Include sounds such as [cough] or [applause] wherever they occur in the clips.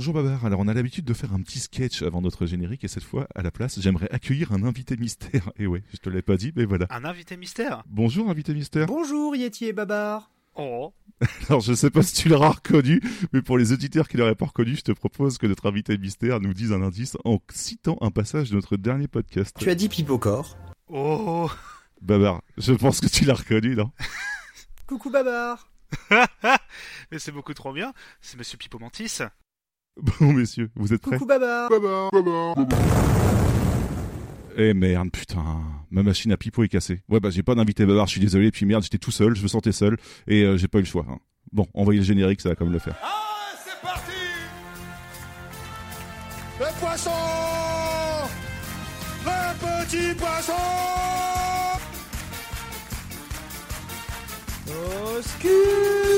Bonjour Babar, alors on a l'habitude de faire un petit sketch avant notre générique et cette fois, à la place, j'aimerais accueillir un invité mystère. [laughs] Et ouais, je te l'ai pas dit, mais voilà. Un invité mystère? Bonjour invité mystère. Bonjour Yeti et Babar. Oh [laughs] Alors je sais pas si tu l'auras reconnu, mais pour les auditeurs qui l'auraient pas reconnu, je te propose que notre invité mystère nous dise un indice en citant un passage de notre dernier podcast. Tu as dit Pipocor. Oh Babar, je pense que tu l'as reconnu, non? Coucou Babar. [laughs] Mais c'est beaucoup trop bien, c'est Monsieur Pipo Mantis. [laughs] Bon messieurs, vous êtes prêts Coucou Babar. Eh merde, putain, ma machine à pipeau est cassée. Ouais bah j'ai pas d'invité Babar, je suis désolé, puis merde, j'étais tout seul, je me sentais seul, et euh, j'ai pas eu le choix. hein. Bon, envoyez le générique, ça va comme le faire. Ah, c'est parti Le poisson Le petit poisson Au secours.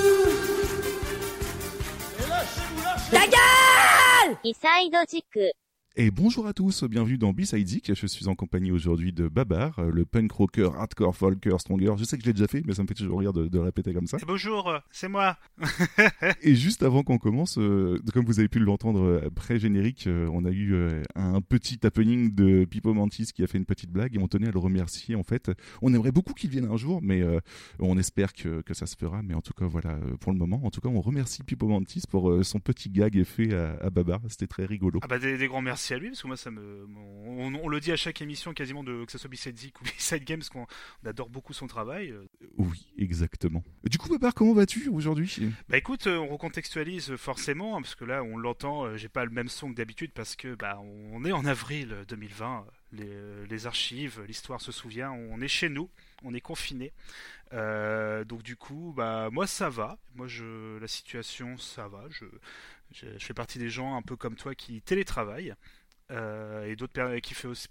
ギャギャーイサイド軸。Et bonjour à tous, bienvenue dans B-Side Zik. Je suis en compagnie aujourd'hui de Babar, euh, le punk rocker, hardcore, folker, stronger. Je sais que je l'ai déjà fait, mais ça me fait toujours rire de, de le répéter comme ça. Et bonjour, c'est moi [laughs] Et juste avant qu'on commence, euh, comme vous avez pu l'entendre pré-générique, euh, on a eu euh, un petit happening de Pipo Mantis qui a fait une petite blague et on tenait à le remercier en fait. On aimerait beaucoup qu'il vienne un jour, mais on espère que, que ça se fera. Mais en tout cas, voilà, pour le moment, en tout cas, on remercie Pipo Mantis pour son petit gag fait à, à Babar. C'était très rigolo. Ah bah des, des grands merci à lui, parce que moi ça me... On, on le dit à chaque émission quasiment, de, que ce soit B-Side ou [laughs] B-Side Games, qu'on on adore beaucoup son travail. Oui, exactement. Du coup, Babar, comment vas-tu aujourd'hui? Bah écoute, euh, on recontextualise forcément, hein, parce que là on l'entend, euh, j'ai pas le même son que d'habitude, parce que bah on est en avril 2020, les, euh, les archives, l'histoire se souvient, on est chez nous, on est confiné. Euh, donc du coup, bah moi ça va, moi je la situation ça va, je, je, fais partie des gens un peu comme toi qui télétravaillent. euh, et d'autres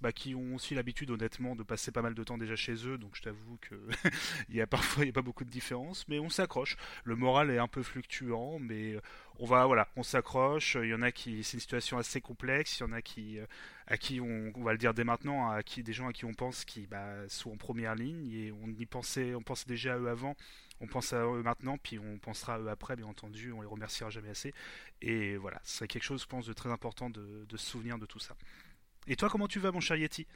bah, qui ont aussi l'habitude honnêtement de passer pas mal de temps déjà chez eux donc je t'avoue que [laughs] il y a parfois y a pas beaucoup de différence mais on s'accroche le moral est un peu fluctuant, mais euh, on va, voilà, on s'accroche. Il y en a qui, c'est une situation assez complexe. Il y en a qui, euh, à qui on, on va le dire dès maintenant, à qui des gens à qui on pense qui bah, sont en première ligne et on y pensait, on pensait déjà à eux avant. On pense à eux maintenant, puis on pensera à eux après, bien entendu. On les remerciera jamais assez. Et voilà, ce serait quelque chose, je pense, de très important de, de se souvenir de tout ça. Et toi, comment tu vas, mon cher Yeti?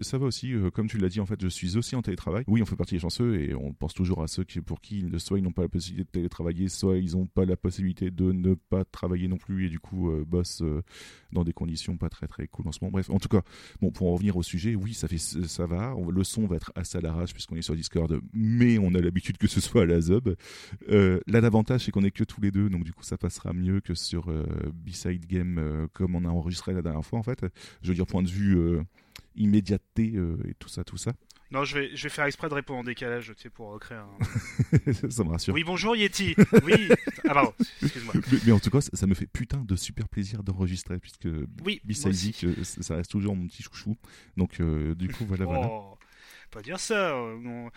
Ça va aussi, euh, comme tu l'as dit, en fait, je suis aussi en télétravail. Oui, on fait partie des chanceux et on pense toujours à ceux pour qui, soit ils n'ont pas la possibilité de télétravailler, soit ils n'ont pas la possibilité de ne pas travailler non plus et du coup euh, bossent euh, dans des conditions pas très très cool en ce moment. Bref, en tout cas, bon, pour en revenir au sujet, oui, ça va. Le son va être assez à l'arrache puisqu'on est sur Discord, mais on a l'habitude que ce soit à la zub. Euh, là, l'avantage, c'est qu'on est que tous les deux, donc du coup, ça passera mieux que sur B-Side Game comme on a enregistré la dernière fois, en fait. Je veux dire, point de vue immédiateté euh, et tout ça, tout ça. Non, je vais, je vais faire exprès de répondre en décalage, tu sais, pour recréer un. [laughs] ça me rassure. Oui, bonjour Yeti. Oui. Ah pardon. Excuse-moi. [laughs] Mais, mais en tout cas, ça, ça me fait putain de super plaisir d'enregistrer puisque Oui. euh, ça reste toujours mon petit chouchou. Donc, euh, du coup, voilà, voilà. Pas dire ça. euh, On,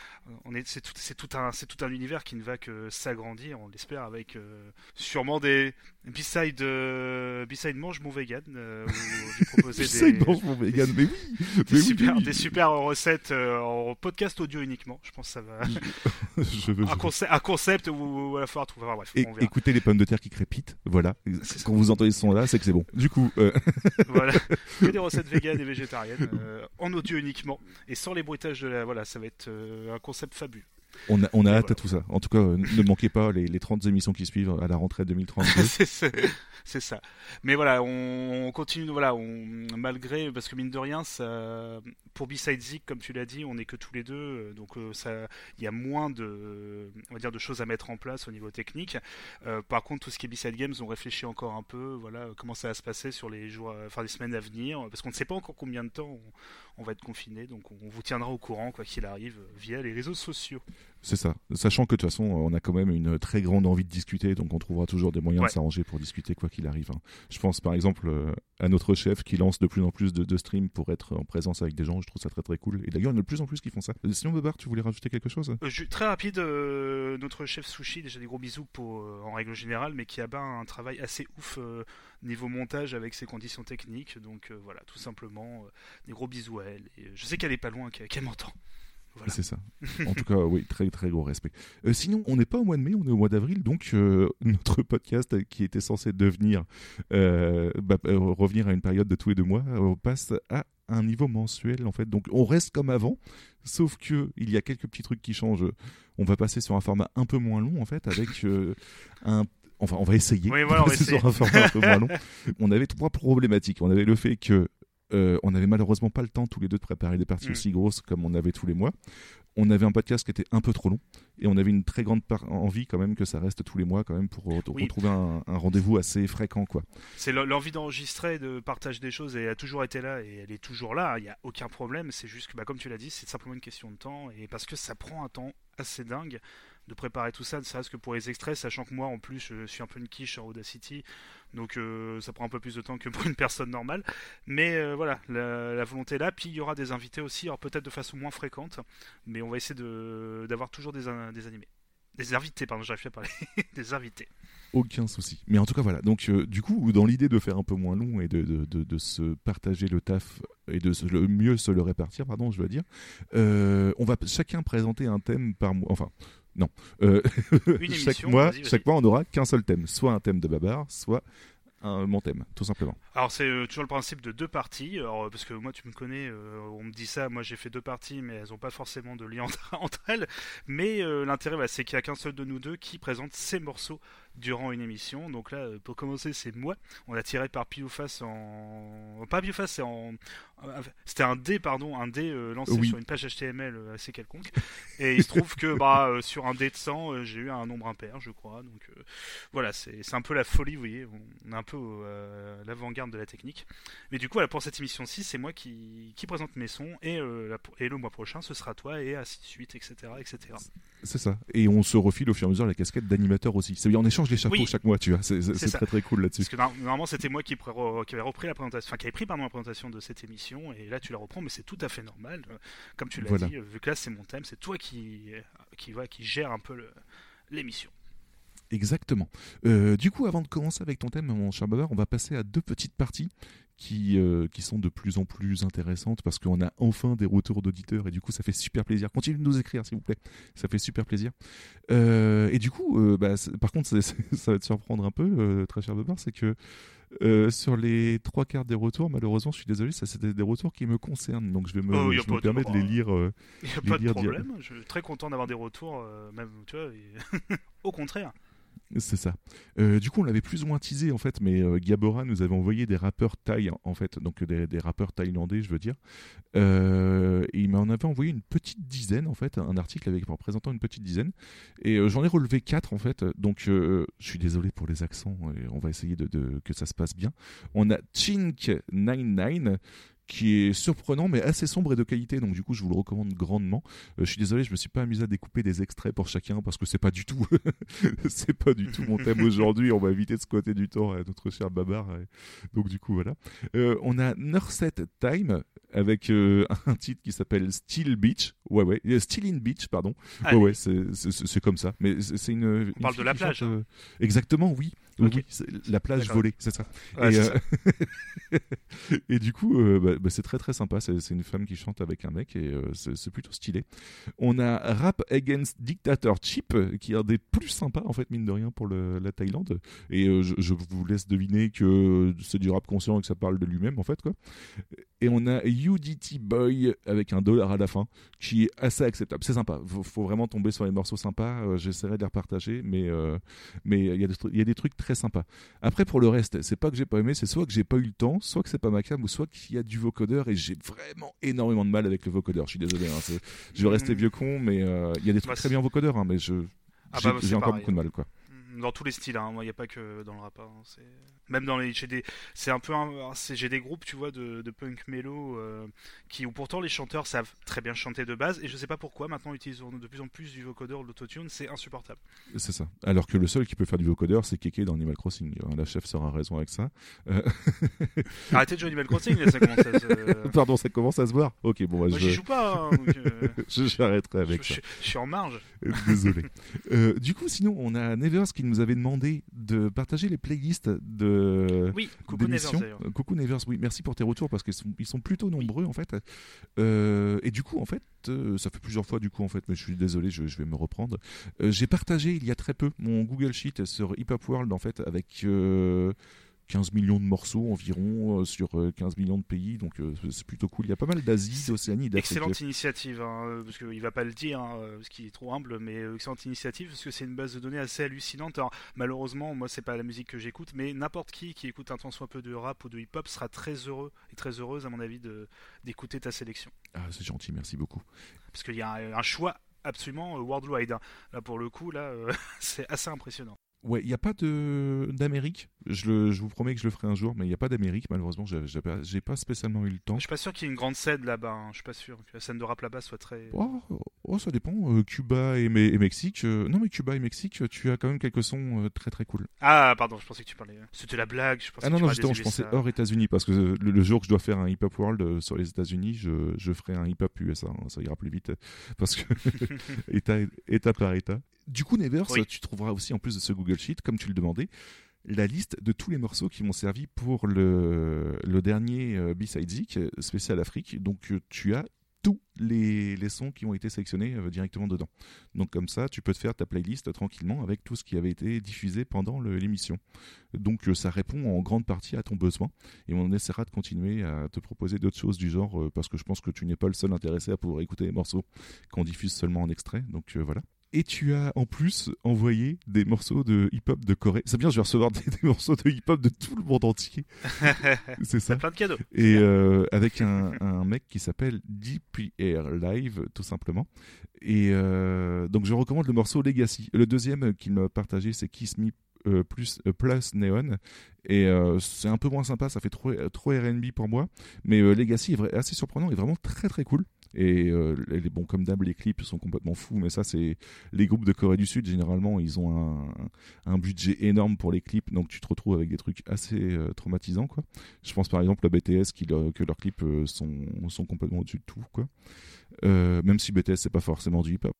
on est, c'est tout, c'est tout un, c'est tout un univers qui ne va que s'agrandir. On l'espère avec euh, sûrement des B-side, euh, B-side mange mon vegan. Euh, où [laughs] proposé des, mange mon vegan, mais oui, [laughs] des mais super, oui. des super recettes euh, en podcast audio uniquement. Je pense que ça va. [laughs] je veux, je un, concept, un concept où, où il va falloir trouver. Enfin, bref, Et- on verra. écoutez les pommes de terre qui crépitent, voilà. C'est Quand vous entendez ce son-là, c'est que c'est bon. Du coup, euh, voilà, que des recettes véganes et végétariennes euh, en audio uniquement et sans les bruitages Voilà, ça va être euh, un concept fabuleux. On a, on a Et hâte voilà. à tout ça. En tout cas, euh, ne manquez pas les, les 30 émissions qui suivent à la rentrée [laughs] 2032. c'est ça. Mais voilà, on, on continue, voilà, on, malgré, parce que mine de rien, ça, pour B-Side Zik, comme tu l'as dit, on n'est que tous les deux, euh, donc euh, ça, il y a moins de, on va dire, de choses à mettre en place au niveau technique. Euh, par contre, tout ce qui est B-Side Games, on réfléchit encore un peu, voilà, comment ça va se passer sur les jours, enfin les semaines à venir, parce qu'on ne sait pas encore combien de temps on, on va être confiné, donc on vous tiendra au courant, quoi qu'il arrive, via les réseaux sociaux. C'est ça. Sachant que de toute façon, on a quand même une très grande envie de discuter, donc on trouvera toujours des moyens Ouais. de s'arranger pour discuter quoi qu'il arrive. hein. Je pense par exemple euh, à notre chef qui lance de plus en plus de, de streams pour être en présence avec des gens. Je trouve ça très très cool. Et d'ailleurs, il y en a de plus en plus qui font ça. Euh, Sinon, Bobar, tu voulais rajouter quelque chose? Euh, ju- très rapide, euh, notre chef sushi, déjà des gros bisous pour, euh, en règle générale, mais qui a ben un travail assez ouf euh, niveau montage avec ses conditions techniques. Donc euh, voilà, tout simplement, euh, des gros bisous à elle. Et euh, je sais qu'elle est pas loin, qu'elle qu'elle m'entend. Voilà. C'est ça. [laughs] En tout cas, oui, très très gros respect. Euh, sinon, on n'est pas au mois de mai, on est au mois d'avril, donc euh, [laughs] notre podcast qui était censé devenir euh, bah, revenir à une période de tous les deux mois passe à un niveau mensuel en fait. Donc on reste comme avant, sauf que il y a quelques petits trucs qui changent. On va passer sur un format un peu moins long en fait, avec un Enfin, on va essayer. Oui, voilà, on va [laughs] passer essayer. sur un format un peu moins long. On avait trois problématiques. On avait le fait que euh, on n'avait malheureusement pas le temps tous les deux de préparer des parties Mm. aussi grosses comme on avait tous les mois. On avait un podcast qui était un peu trop long et on avait une très grande envie quand même que ça reste tous les mois quand même pour Oui. retrouver un, un rendez-vous assez fréquent quoi. C'est l'en- l'envie d'enregistrer, de partager des choses, et elle a toujours été là, et elle est toujours là, il n'y a aucun problème, c'est juste que, bah, comme tu l'as dit, c'est simplement une question de temps, et parce que ça prend un temps assez dingue de préparer tout ça, ne serait-ce que pour les extraits, sachant que moi, en plus, je suis un peu une quiche en Audacity, donc euh, ça prend un peu plus de temps que pour une personne normale, mais euh, voilà, la, volonté est là, puis il y aura des invités aussi, alors peut-être de façon moins fréquente, mais on va essayer d'avoir toujours des, des animés. Des invités, pardon, j'arrive plus à parler. [laughs] des invités. Aucun souci. Mais en tout cas voilà. Donc euh, du coup, dans l'idée de faire un peu moins long et de, de, de, se partager le taf et de le mieux se le répartir, pardon, je dois dire, on va chacun présenter un thème par mois. Enfin. Non. Euh, [laughs] chaque mois, chaque mois, on n'aura qu'un seul thème, soit un thème de Babar, soit un, mon thème, tout simplement. Alors c'est euh, toujours le principe de deux parties, alors, euh, parce que moi tu me connais, euh, on me dit ça, moi j'ai fait deux parties mais elles n'ont pas forcément de lien [laughs] entre, entre elles, mais euh, l'intérêt voilà, c'est qu'il n'y a qu'un seul de nous deux qui présente ses morceaux durant une émission, donc là pour commencer c'est moi, on a tiré par pile ou face en... pas pile ou face c'est en... C'était un dé pardon, un dé lancé Oui. sur une page HTML assez quelconque, et il se trouve que bah, sur un dé de 100 euh, j'ai eu un nombre impair je crois, donc voilà c'est un peu la folie vous voyez, on est un peu au, de la technique. Mais du coup, voilà, pour cette émission-ci, c'est moi qui, qui présente mes sons et, euh, la- et le mois prochain, ce sera toi et ainsi de suite, etc. etc. C'est ça. Et on se refile au fur et à mesure la casquette d'animateur aussi. C'est bien, on échange les chapeaux Oui. chaque mois, tu vois. C'est très très cool là-dessus. Parce que no- normalement, c'était moi qui, avait repris la présentation, enfin qui avait pris pardon la présentation de cette émission et là tu la reprends, mais c'est tout à fait normal. Euh, Comme tu l'as Voilà. dit, euh, vu que là c'est mon thème, c'est toi qui, qui, qui gère un peu l'émission. Exactement. Euh, du coup, avant de commencer avec ton thème, mon cher Babar, on va passer à deux petites parties qui, euh, qui sont de plus en plus intéressantes parce qu'on a enfin des retours d'auditeurs et du coup, ça fait super plaisir. Continuez de nous écrire, s'il vous plaît. Ça fait super plaisir. Euh, et du coup, bah, par contre, ça va te surprendre un peu, très cher Babar, c'est que euh, sur les trois quarts des retours, malheureusement, je suis désolé, ça c'était des retours qui me concernent, donc je vais me, Oh, je me pas de les lire. euh, Il n'y a pas de dire. problème, je suis très content d'avoir des retours, euh, même, tu vois, et- [laughs] au contraire. C'est ça. Euh, du coup, on l'avait plus ou moins teasé en fait, mais euh, Gabora nous avait envoyé des rappeurs thaï en fait, donc des, des rappeurs thaïlandais, je veux dire. Euh, et il m'en avait envoyé une petite dizaine en fait, un article avec en présentant une petite dizaine. Et euh, j'en ai relevé quatre en fait. Donc, euh, je suis désolé pour les accents. Et on va essayer de, de- que ça se passe bien. On a Chink99 qui est surprenant mais assez sombre et de qualité donc du coup je vous le recommande grandement. Euh, je suis désolé je me suis pas amusé à découper des extraits pour chacun parce que c'est pas du tout [laughs] c'est pas du tout mon thème aujourd'hui on va éviter de squatter du temps à notre cher Babar donc du coup voilà. Euh, on a Nurset Time avec euh, un titre qui s'appelle Still Beach. Ouais ouais Still in Beach pardon. Allez. ouais ouais c'est- comme ça. Mais c'est une une parle de la plage, euh, exactement oui Oui, la plage volée c'est ça Ouais, et, c'est euh, [laughs] et du coup, euh, bah, bah, c'est très très sympa. C'est une femme qui chante avec un mec et euh, c'est plutôt stylé. On a Rap Against Dictatorship, euh, qui est un des plus sympas en fait mine de rien pour le- la Thaïlande. Et je, je vous laisse deviner que c'est du rap conscient et que ça parle de lui-même en fait quoi. Et on a UDT Boy avec un dollar à la fin, qui est assez acceptable. C'est sympa. Faut, faut vraiment tomber sur les morceaux sympas. J'essaierai de les repartager, mais mais il y, y a des trucs très sympas. Après, pour le reste, c'est pas que j'ai pas aimé, c'est soit que j'ai pas eu le temps, soit que c'est pas ma cam, ou soit qu'il y a du vocodeur et j'ai vraiment énormément de mal avec le vocodeur. Je suis désolé, hein, je vais rester Mm. vieux con, mais euh, il y a des trucs Bah, très bien en vocodeur, hein, mais je Ah j'ai bah, j'ai c'est encore pareil, beaucoup de mal, quoi. Dans tous les styles, hein. moi il n'y a pas que dans le rap. hein. C'est- Même dans les. j'ai des- C'est un peu. un- c'est- J'ai des groupes, tu vois, de, de punk mélo euh, qui, où pourtant les chanteurs savent très bien chanter de base et je sais pas pourquoi maintenant utilisent de plus en plus du vocodeur, de l'autotune, c'est insupportable. C'est ça. Alors que le seul qui peut faire du vocodeur, c'est Keke dans Animal Crossing. hein, La chef sera raison avec ça. Euh, [laughs] Arrêtez de jouer Animal Crossing, là, ça commence à se- [laughs] Pardon, ça commence à se voir. Ok, bon, bah, Moi je, j'y joue pas, hein, donc, euh, [laughs] je- j'arrêterai avec je, ça. je- je suis en marge. Désolé. Euh, du coup, sinon, on a Nevers qui nous avait demandé de partager les playlists de Oui, coucou Nevers d'émissions. Euh, Coucou Nevers, oui, merci pour tes retours parce qu'ils sont, ils sont plutôt nombreux en fait. Euh, et du coup, en fait, euh, ça fait plusieurs fois du coup en fait, mais je suis désolé, je, je vais me reprendre. Euh, J'ai partagé il y a très peu mon Google Sheet sur Hip Hop World en fait avec 15 millions de morceaux environ euh, sur euh, 15 millions de pays, donc euh, c'est plutôt cool. Il y a pas mal d'Asie, d'Océanie, d'Afrique. Excellente initiative, hein, euh, parce qu'il va pas le dire, hein, euh, parce qu'il est trop humble, mais euh, excellente initiative, parce que c'est une base de données assez hallucinante. Alors, malheureusement, moi, c'est pas la musique que j'écoute, mais n'importe qui qui écoute un tant soit peu de rap ou de hip-hop sera très heureux et très heureuse, à mon avis, de- d'écouter ta sélection. Ah, c'est gentil, merci beaucoup. Parce qu'il y a un, un choix absolument euh, worldwide. hein. Là, pour le coup, là, euh, [laughs] c'est assez impressionnant. Ouais, il n'y a pas d'Amérique. Je, le- je vous promets que je le ferai un jour, mais il n'y a pas d'Amérique. Malheureusement, j'ai pas, pas spécialement eu le temps. Je suis pas sûr qu'il y ait une grande scène là-bas. hein. Je suis pas sûr que la scène de rap là-bas soit très. Oh, oh, ça dépend. Euh, Cuba et, Me- et Mexique. euh, non, mais Cuba et Mexique, tu as quand même quelques sons euh, très très cool. Ah, pardon, je pensais que tu parlais. C'était la blague. Je pensais Ah non, que tu non, justement, je pensais hors États-Unis parce que le, le jour que je dois faire un hip hop world sur les États-Unis, je, je ferai un hip hop USA. hein, ça ira plus vite parce que [laughs] [laughs] état, état par état. Du coup, Nevers, Oui. tu trouveras aussi en plus de ce Google Sheet, comme tu le demandais, la liste de tous les morceaux qui m'ont servi pour le, le dernier euh, B-Side Zik euh, spécial Afrique. Donc, euh, tu as tous les, les sons qui ont été sélectionnés euh, directement dedans. Donc comme ça, tu peux te faire ta playlist tranquillement avec tout ce qui avait été diffusé pendant l'émission. Donc euh, ça répond en grande partie à ton besoin et on essaiera de continuer à te proposer d'autres choses du genre parce que je pense que tu n'es pas le seul intéressé à pouvoir écouter les morceaux qu'on diffuse seulement en extrait. Donc voilà. Et tu as en plus envoyé des morceaux de hip-hop de Corée. C'est bien, je vais recevoir [laughs] des, des morceaux de hip-hop de tout le monde entier. [laughs] C'est ça. Plein de cadeaux. Et euh, avec un, un mec qui s'appelle DPR Live, tout simplement. Et euh, donc je recommande le morceau Legacy. Le deuxième qu'il m'a partagé, c'est Kiss Me euh, plus, euh, plus Neon. Et euh, c'est un peu moins sympa, ça fait trop, trop RB pour moi. Mais Legacy est assez surprenant et vraiment très très cool. Et euh, les, bon, comme d'hab, les clips sont complètement fous, mais ça, c'est les groupes de Corée du Sud. Généralement, ils ont un, un budget énorme pour les clips, donc tu te retrouves avec des trucs assez euh, traumatisants, quoi. Je pense par exemple à BTS qui, que leurs clips euh, sont, sont complètement au-dessus de tout, quoi. Même si BTS c'est pas forcément du hip-hop.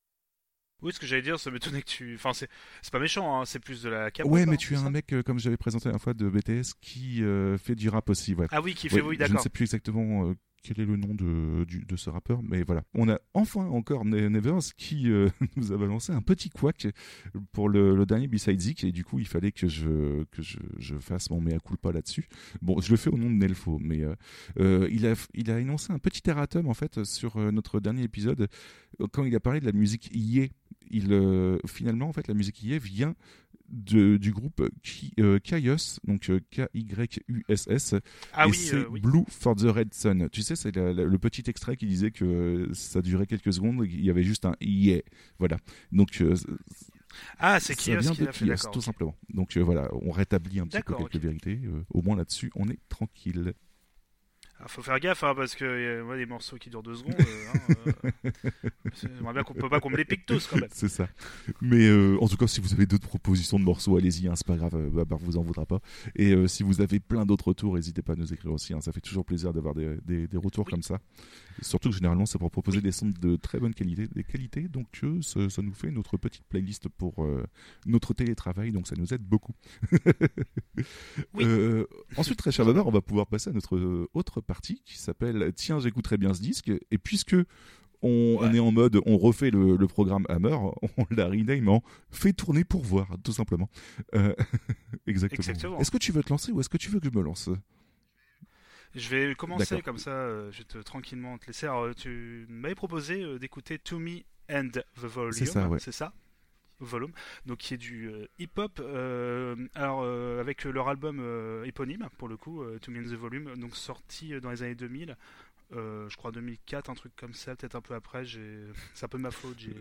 Oui, ce que j'allais dire, ça m'étonnait que tu. Enfin, c'est c'est pas méchant, hein, c'est plus de la cap. Ouais, mais tu as un mec, euh, comme j'avais présenté la fois de BTS, qui euh, fait du rap aussi, ouais. Ah oui, qui fait Ouais, oui, je ne d'accord. sais plus exactement euh, quel est le nom de, de ce rappeur, mais voilà. On a enfin encore Ne- Nevers qui euh, [laughs] nous a balancé un petit couac pour le, dernier B-Side Zik, et du coup, il fallait que je, que je, fasse mon mea culpa là-dessus. Bon, je le fais au nom de Nelfo, mais euh, euh, il, a, il a énoncé un petit erratum, en fait, sur notre dernier épisode, quand il a parlé de la musique Yé. Il, finalement, en fait, la musique Yé vient de, du groupe Ki- euh, Kaius, donc euh, K-Y-U-S-S, Ah et oui, c'est euh, oui. Blue for the Red Sun. Tu sais, c'est la- la- le petit extrait qui disait que ça durait quelques secondes, et qu'il y avait juste un yeah. Voilà. Donc, euh, Ah, c'est ça Kios vient qui de l'a fait, tout simplement. Donc euh, voilà, on rétablit un petit peu quelques ok. vérités. euh, au moins là-dessus, on est tranquille. Alors, faut faire gaffe, hein, parce que euh, moi, des morceaux qui durent deux secondes, euh, hein, euh, bien qu'on peut pas qu'on me les pique tous quand même. [laughs] C'est ça. Mais euh, en tout cas, si vous avez d'autres propositions de morceaux, allez-y, hein, c'est pas grave, euh, Babar vous en voudra pas. Et euh, si vous avez plein d'autres retours, n'hésitez pas à nous écrire aussi. hein, ça fait toujours plaisir d'avoir des, des- des retours Oui. comme ça. Surtout que généralement, c'est pour proposer des sons de très bonne qualité, des qualités. Donc euh, ça, ça nous fait notre petite playlist pour euh, notre télétravail, donc ça nous aide beaucoup. [laughs] Oui. Euh, ensuite, très cher Babar, on va pouvoir passer à notre euh, autre partie qui s'appelle Tiens, j'écouterai bien ce disque. Et puisque on, est en mode on refait le, le programme Hammer, on l'a rename en fait tourner pour voir, tout simplement. Euh, [laughs] exactement. Exactement. Est-ce que tu veux te lancer ou est-ce que tu veux que je me lance? Je vais commencer comme ça, euh, je vais te tranquillement te laisser. Alors, tu m'avais proposé euh, d'écouter To Me and the Volume, C'est ça, ouais. ça Volume, donc qui est du euh, hip-hop. euh, alors euh, avec leur album éponyme pour le coup, To Me and the Volume, donc sorti dans les années 2000. Euh, je crois 2004, un truc comme ça, peut-être un peu après. C'est un peu de ma faute. J'ai,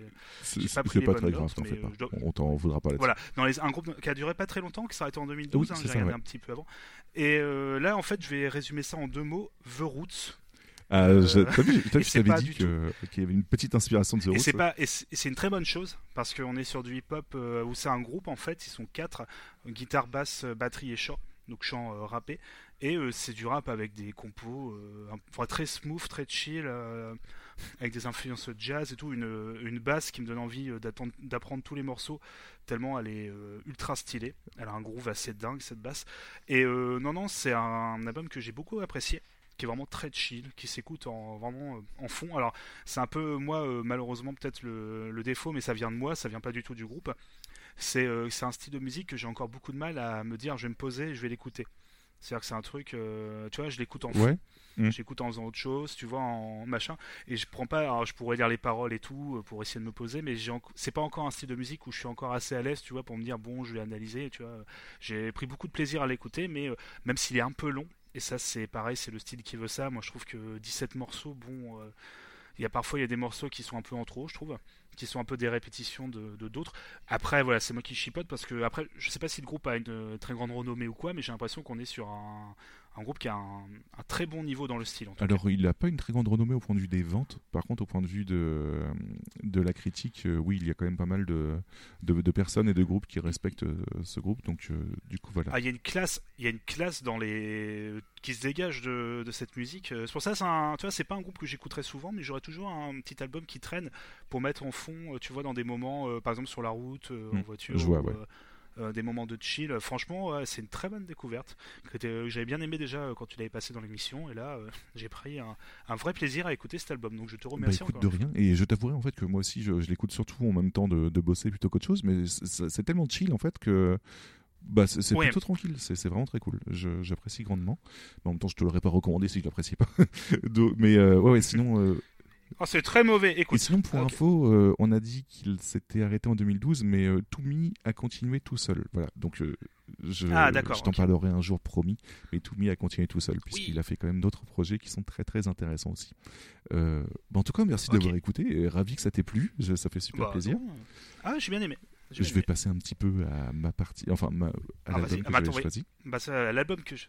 pas pris les pas bonnes très grave, notes, mais, pas. euh, dois- On t'en voudra pas là-dessus. voilà, dans les, un groupe qui a duré pas très longtemps, qui s'est arrêté en 2012. Oui, hein, j'ai regardé ouais. un petit peu avant. Et euh, là, en fait, je vais résumer ça en deux mots The Roots. Ah, Euh, t'as vu, vu, je t'avais dit que- qu'il y avait une petite inspiration de The Roots. et c'est une très bonne chose parce qu'on est sur du hip-hop euh, où c'est un groupe en fait, ils sont quatre, guitare, basse, euh, batterie et chant. donc chant euh, rappé, et euh, c'est du rap avec des compos euh, très smooth, très chill, euh, avec des influences jazz et tout, une, une basse qui me donne envie d'apprendre tous les morceaux, tellement elle est ultra stylée, elle a un groove assez dingue cette basse, et non non c'est un, album que j'ai beaucoup apprécié, qui est vraiment très chill, qui s'écoute en, vraiment en fond, alors c'est un peu moi malheureusement peut-être le, défaut, mais ça vient de moi, ça vient pas du tout du groupe, c'est euh, un style de musique que j'ai encore beaucoup de mal à me dire je vais me poser, je vais l'écouter. C'est-à-dire que c'est un truc, euh, tu vois, je l'écoute en Ouais. Mm. j'écoute en faisant autre chose, tu vois, en machin, et je prends pas, alors je pourrais lire les paroles et tout euh, pour essayer de me poser, mais c'est pas encore un style de musique où je suis encore assez à l'aise, tu vois, pour me dire bon, je vais analyser, tu vois. J'ai pris beaucoup de plaisir à l'écouter, mais euh, même s'il est un peu long, et ça c'est pareil, c'est le style qui veut ça. Moi, je trouve que 17 morceaux, bon, euh, il y a parfois il y a des morceaux qui sont un peu en trop, je trouve, qui sont un peu des répétitions de d'autres. Après, voilà, c'est moi qui chipote parce que après, je sais pas si le groupe a une très grande renommée ou quoi, mais j'ai l'impression qu'on est sur un, un groupe qui a un, un très bon niveau dans le style. En tout cas. Alors, il n'a pas une très grande renommée au point de vue des ventes. Par contre, au point de vue de, de la critique, euh, oui, il y a quand même pas mal de, de, de personnes et de groupes qui respectent euh, ce groupe. Donc, euh, du coup, voilà. Ah, il y a une classe, il y a une classe dans les qui se dégage de, de cette musique. C'est pour ça, c'est un, tu vois, c'est pas un groupe que j'écouterai souvent, mais j'aurais toujours un petit album qui traîne pour mettre en fond, euh, tu vois, dans des moments, euh, par exemple sur la route, euh, en Hmm, voiture, je vois, ou, ouais. euh, des moments de chill. Franchement, c'est une très bonne découverte que j'avais bien aimé déjà quand tu l'avais passé dans l'émission, et là, [laughs] j'ai pris un, un vrai plaisir à écouter cet album. Donc je te Bah remercie écoute, encore. de rien. Et je t'avouerai en fait que moi aussi, je, je l'écoute surtout en même temps de, de bosser plutôt qu'autre chose. Mais c'est tellement chill en fait que bah, c'est Ouais. plutôt tranquille. C'est vraiment très cool. J'apprécie grandement. Mais en même temps, je te l'aurais pas recommandé si je l'appréciais pas. [laughs] Mais ouais, ouais, sinon. Oh, c'est très mauvais. Et Écoute, sinon, pour info, euh, on a dit qu'il s'était arrêté en 2012, mais euh, Toumi a continué tout seul. Voilà. Donc, euh, je, Ah, je t'en parlerai un jour promis. Mais Toumi a continué tout seul, puisqu'il Oui. a fait quand même d'autres projets qui sont très très intéressants aussi. Euh, bah, en tout cas, merci d'avoir écouté. et ravi que ça t'ait plu. Ça fait super Bah, plaisir. non. Ah, j'ai bien aimé. Je vais passer un petit peu à ma partie, enfin ma, à Ah, l'album que Ah, bah, j'avais choisi. Bah l'album que je...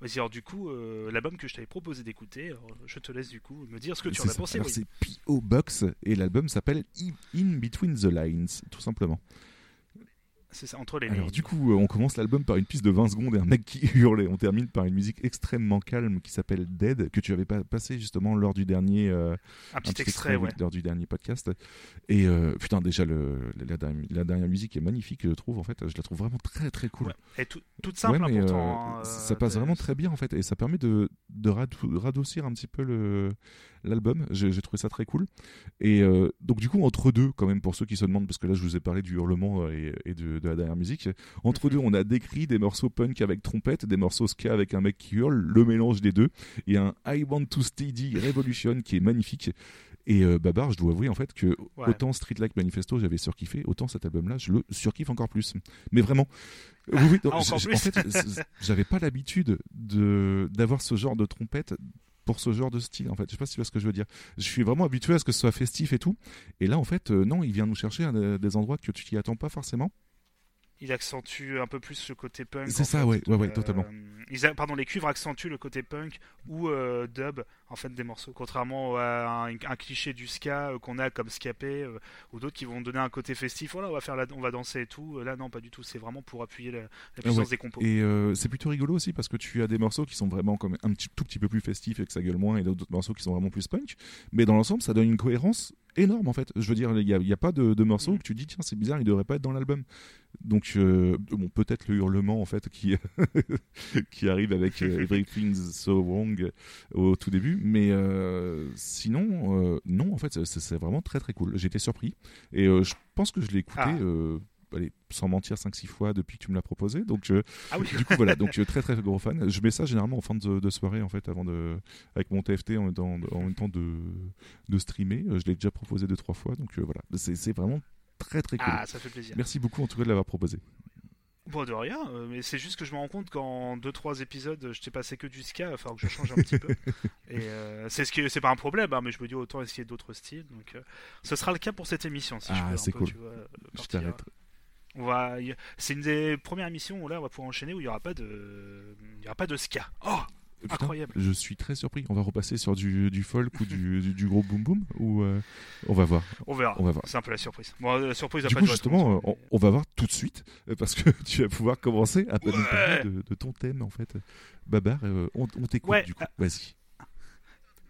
Vas-y, alors du coup, euh, l'album que je t'avais proposé d'écouter, je te laisse du coup me dire ce que tu en as pensé. Alors oui. c'est P.O. Box et l'album s'appelle In Between the Lines, tout simplement. C'est ça, entre les Alors lignes. du coup, on commence l'album par une piste de 20 secondes et un mec qui [laughs] hurle et on termine par une musique extrêmement calme qui s'appelle Dead que tu avais pas passé justement lors du dernier euh, un petit extrait, oui, ouais. lors du dernier podcast. Et euh, putain déjà le, la, dernière- la dernière musique est magnifique je trouve en fait, je la trouve vraiment très très cool. Ouais. Et tout, toute simple, Ouais, mais, hein, euh, pourtant. hein, ça passe vraiment très bien en fait et ça permet de, de radou- radoucir un petit peu le l'album. J'ai j'ai trouvé ça très cool. Et euh, donc du coup entre deux quand même pour ceux qui se demandent parce que là je vous ai parlé du hurlement et, et de, de la dernière musique. Entre Mhm. deux on a décrit des morceaux punk avec trompette, des morceaux ska avec un mec qui hurle, le mélange des deux. Et un I Want to Steady Revolution qui est magnifique. Et euh, Babar, je dois avouer en fait que Ouais. autant Street Like Manifesto j'avais surkiffé, autant cet album-là je le surkiffe encore plus. Mais vraiment, [laughs] oui, Ah, en fait, j'avais pas l'habitude de d'avoir ce genre de trompette pour ce genre de style en fait. Je sais pas si tu vois ce que je veux dire. Je suis vraiment habitué à ce que ce soit festif et tout. Et là en fait, euh, non, il vient nous chercher à des- des endroits que tu t'y attends pas forcément. Il accentue un peu plus le côté punk. C'est ça, fait. ouais, ouais, ouais, Euh, totalement. ils a- Pardon, les cuivres accentuent le côté punk ou euh, dub en fait des morceaux, contrairement à un, un cliché du ska euh, qu'on a comme scapé ou d'autres qui vont donner un côté festif. Voilà, on va faire, la... on va danser et tout. Là, non, pas du tout. C'est vraiment pour appuyer la, la puissance Ah ouais. des compos. Et c'est plutôt rigolo aussi parce que tu as des morceaux qui sont vraiment comme un petit, tout petit peu plus festifs et que ça gueule moins, et d'autres morceaux qui sont vraiment plus punk. Mais dans l'ensemble, ça donne une cohérence énorme en fait. Je veux dire, il n'y a, il y a pas de, de morceaux Mhm. où tu dis tiens c'est bizarre, il devrait pas être dans l'album. Donc euh, bon, peut-être le hurlement en fait qui [laughs] qui arrive avec euh, Everything's So Wrong au tout début, mais euh, sinon euh, non en fait c'est- vraiment très très cool. Été surpris et euh, je pense que je l'ai écouté. Ah. Allez, sans mentir 5-6 fois depuis que tu me l'as proposé. Donc euh, Ah oui. du coup voilà. Donc [laughs] euh, très très gros fan. Je mets ça généralement en fin de, de soirée en fait avant de avec mon TFT en même temps, en même temps de, de streamer. Euh, je l'ai déjà proposé deux trois fois. Donc euh, voilà. C'est vraiment très très cool. Ah, ça fait plaisir. merci beaucoup en tout cas de l'avoir proposé. Bon, de rien, euh, mais c'est juste que je me rends compte qu'en 2-3 épisodes, je t'ai passé que du ska, il va falloir que je change un petit peu. [laughs] Et euh, c'est ce qui, c'est pas un problème, hein, mais je me dis autant essayer d'autres styles. Donc, euh, ce sera le cas pour cette émission, si je Ah, peux c'est peu, cool. tu vois, je t'arrête On va, c'est une des premières émissions où là, on va pouvoir enchaîner où il y aura pas de, il y aura pas de ska. Oh, Putain, Incroyable. Je suis très surpris. On va repasser sur du, du folk ou du, du, du gros boom boom ou euh, on va voir. On verra. On va voir. C'est un peu la surprise. Bon, la surprise a Du pas coup, de justement, euh, on, on va voir tout de suite euh, parce que [laughs] tu vas pouvoir commencer à nous Ouais. parler de, de ton thème en fait. Babar, euh, on, on t'écoute Ouais, du coup. Vas-y.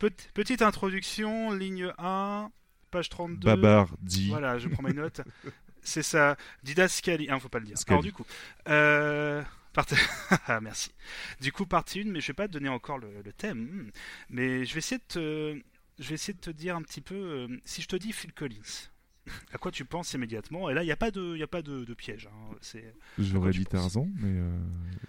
Pe- petite introduction, ligne 1, page 32. Babar dit. Voilà, je prends mes notes. [laughs] C'est ça, didascalie. Ah, faut pas le dire. Alors, du coup, euh, partie- [laughs] Ah, merci. Du coup, partie 1, mais je vais pas te donner encore le, le thème. Hmm. Mais je vais essayer de te, je vais essayer de te dire un petit peu. euh, si je te dis Phil Collins, à quoi tu penses immédiatement? Et là, il n'y a pas de, y a pas de, de piège. hein. C'est J'aurais dit Tarzan, mais euh,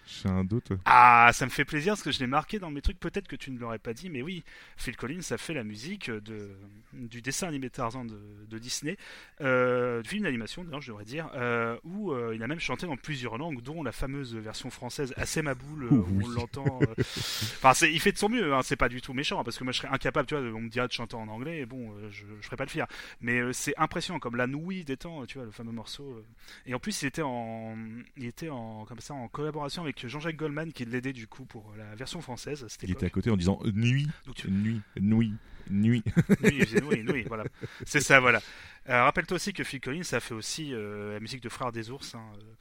j'ai un doute. Ah, ça me fait plaisir parce que je l'ai marqué dans mes trucs. Peut-être que tu ne l'aurais pas dit, mais oui, Phil Collins a fait la musique de, du dessin animé Tarzan de, de Disney, euh, du film d'animation d'ailleurs, je devrais dire, euh, où euh, il a même chanté dans plusieurs langues, dont la fameuse version française assez maboule, euh, où Oui. on l'entend. Enfin, il fait de son mieux, hein, c'est pas du tout méchant, hein, parce que moi je serais incapable, tu vois, de- on me dirait de chanter en anglais, et bon, je, je ferais pas le fier. Mais c'est impressionnant, comme la nouille des temps, tu vois, le fameux morceau. euh. Et en plus, il était en, il était en, comme ça, en collaboration avec Jean-Jacques Goldman, qui l'aidait du coup pour la version française. Il était à côté en disant euh, nuit, Donc tu- nuit, nuit, [laughs] nuit. Faisait [laughs] nouille, nouille, voilà. C'est ça, voilà. Euh, Rappelle-toi aussi que Phil Collins a fait aussi euh, la musique de Frères des Ours, hein, euh, euh,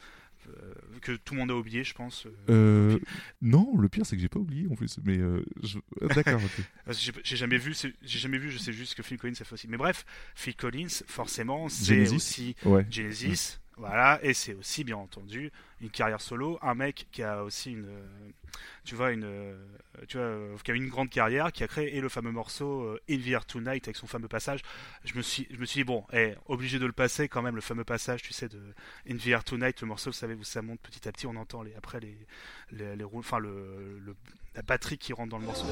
que tout le monde a oublié, je pense. euh, Euh, non, le pire c'est que j'ai pas oublié en plus. Mais euh, je- euh, d'accord. ok. [laughs] Parce que J'ai jamais vu, j'ai jamais vu, je sais juste que Phil Collins a fait aussi. Mais bref, Phil Collins, forcément, c'est aussi Ouais. Genesis, voilà, et c'est aussi bien entendu une carrière solo, un mec qui a aussi une, euh, tu vois, une, euh, tu vois, euh, qui a une grande carrière, qui a créé et le fameux morceau In the Air Tonight avec son fameux passage. Je me suis, je me suis dit bon, eh, obligé de le passer quand même, le fameux passage, tu sais, de In the Air Tonight, le morceau, vous savez, où ça monte petit à petit, on entend les, après les, les, enfin le- la batterie qui rentre dans le morceau.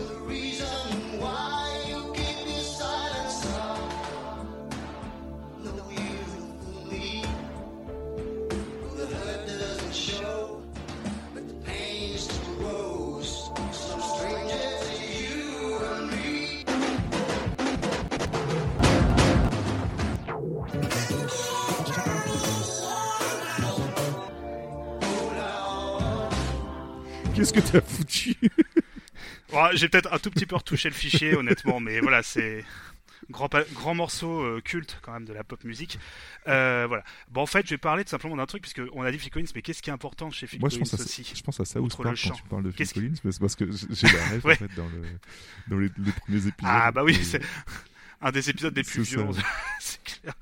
Qu'est-ce que t'as foutu [laughs] Ouais, J'ai peut-être un tout petit peu retouché le fichier, honnêtement, mais voilà, c'est grand, grand morceau euh, culte quand même de la pop musique. Euh, voilà. Bon, en fait, je vais parler tout simplement d'un truc, puisque on a dit Phil Collins, mais qu'est-ce qui est important chez Phil Moi, je Collins pense, à, aussi je pense à South Outre le Park quand tu parles de Phil Collins, mais parce que j'ai la rêve Ouais. en fait dans, le, dans les, les premiers épisodes. Ah bah oui, Et- c'est un des épisodes les plus ça. violents, [laughs] c'est clair.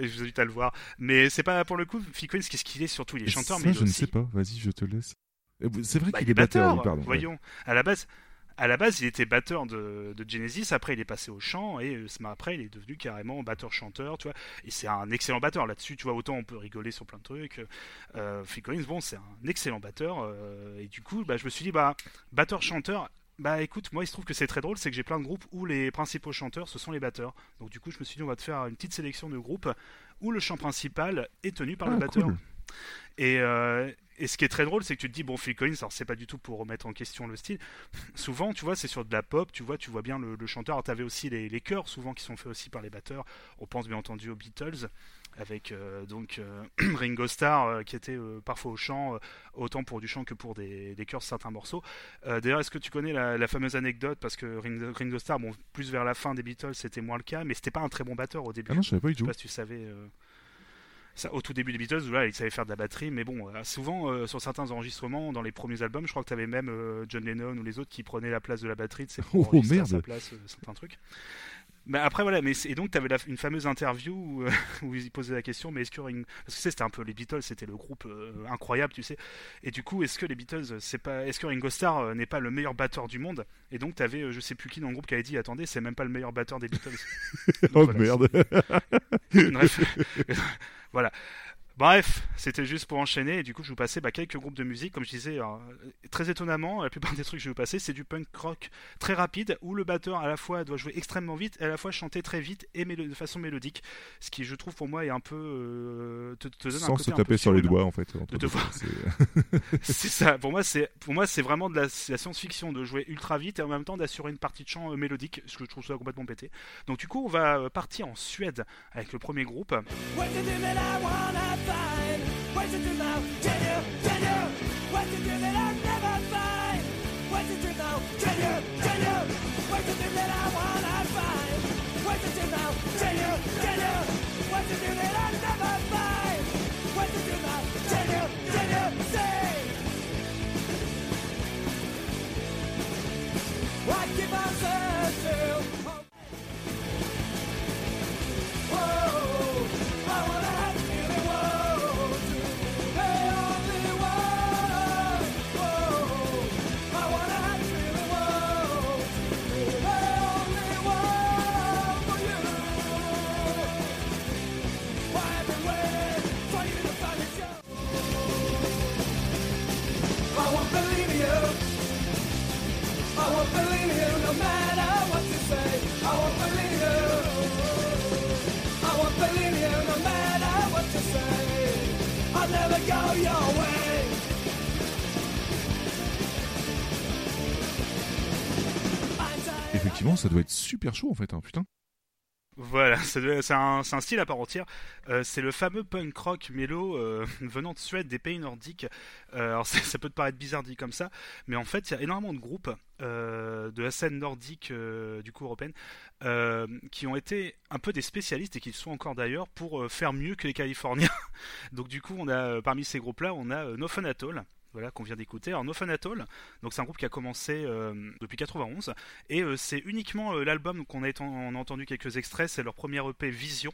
Je vous invite à le voir. Mais c'est pas pour le coup, Phil Collins, qu'est-ce qu'il est surtout? Il est chanteur, ça, mais je est ne aussi sais pas. Vas-y, je te laisse. Euh, C'est vrai Bah, qu'il il est batteur, batteur, pardon. ouais. voyons. À la base, à la base, il était batteur de, de Genesis. Après, il est passé au chant et euh, après, il est devenu carrément batteur-chanteur, tu vois. Et c'est un excellent batteur là-dessus, tu vois. Autant on peut rigoler sur plein de trucs. Euh, Phil Collins, bon, c'est un excellent batteur. euh, et du coup, bah, je me suis dit, bah, batteur-chanteur. Bah écoute, moi il se trouve que c'est très drôle, c'est que j'ai plein de groupes où les principaux chanteurs ce sont les batteurs. Donc du coup je me suis dit on va te faire une petite sélection de groupes où le chant principal est tenu par le Ah, batteur. cool. Et, euh, et ce qui est très drôle, c'est que tu te dis, bon, Phil Collins, alors c'est pas du tout pour remettre en question le style. [laughs] Souvent, tu vois, c'est sur de la pop, tu vois, tu vois bien le, le chanteur. Alors, t'avais aussi les, les chœurs, souvent, qui sont faits aussi par les batteurs. On pense bien entendu aux Beatles, avec euh, donc euh, [clears throat] Ringo Starr, euh, qui était parfois au chant, autant pour du chant que pour des, des chœurs, certains morceaux. D'ailleurs, est-ce que tu connais la, la fameuse anecdote? Parce que Ringo, Ringo Starr, bon, plus vers la fin des Beatles, c'était moins le cas, mais c'était pas un très bon batteur au début. Ah non, je savais pas du Je sais tout. pas si tu savais. Ça, au tout début des Beatles, là, il savait faire de la batterie, mais bon, euh, souvent euh, sur certains enregistrements, dans les premiers albums, je crois que tu avais même euh, John Lennon ou les autres qui prenaient la place de la batterie, tu sais, pour [laughs] Oh, à merde. sa place certains trucs. Mais après voilà, mais et donc tu avais une fameuse interview où, euh, [laughs] où ils posaient la question, mais est-ce que Ring... parce que tu sais, c'était un peu les Beatles, c'était le groupe euh, incroyable, tu sais. Et du coup, est-ce que les Beatles, c'est pas, est-ce que Ringo Starr euh, n'est pas le meilleur batteur du monde? Et donc tu avais, je sais plus qui dans le groupe qui avait dit, attendez, c'est même pas le meilleur batteur des Beatles. [laughs] Donc, oh voilà, merde. une voilà. Bref, c'était juste pour enchaîner et du coup je vous passais bah, quelques groupes de musique, comme je disais, euh, très étonnamment, la plupart des trucs que je vais vous passer c'est du punk rock très rapide où le batteur à la fois doit jouer extrêmement vite et à la fois chanter très vite et de façon mélodique, ce qui je trouve pour moi est un peu euh, te, te donne un Sans côté se un peu taper sur les doigts en fait. entre De deux. devoir- [laughs] C'est- ça. Pour moi, c'est pour moi c'est vraiment de la science-fiction de jouer ultra vite et en même temps d'assurer une partie de chant euh, mélodique, ce que je trouve ça complètement pété. Donc du coup, on va euh, partir en Suède avec le premier groupe. find What's the truth now? Can you, can you? What's the truth that I'll never find? What's the truth now? Can you, can you? What's the truth that I wanna find? What's the truth now? Can you, can you? What's the truth that I'll never find? Effectivement, ça doit être super chaud en fait, hein, putain. Voilà, [laughs] c'est un, style à part entière. Euh, c'est le fameux punk rock mélo euh, venant de Suède, des pays nordiques. Euh, alors [laughs] ça, ça peut te paraître bizarre dit comme ça, mais en fait il y a énormément de groupes euh, de la scène nordique euh, du coup européenne euh, qui ont été un peu des spécialistes et qui le sont encore d'ailleurs pour faire mieux que les Californiens. [laughs] Donc du coup on a parmi ces groupes-là on a No Fun At All. Voilà, qu'on vient d'écouter. Alors, No Fun At All, donc c'est un groupe qui a commencé euh, depuis 91 et euh, c'est uniquement euh, l'album qu'on a, entendu quelques extraits, c'est leur premier EP Vision,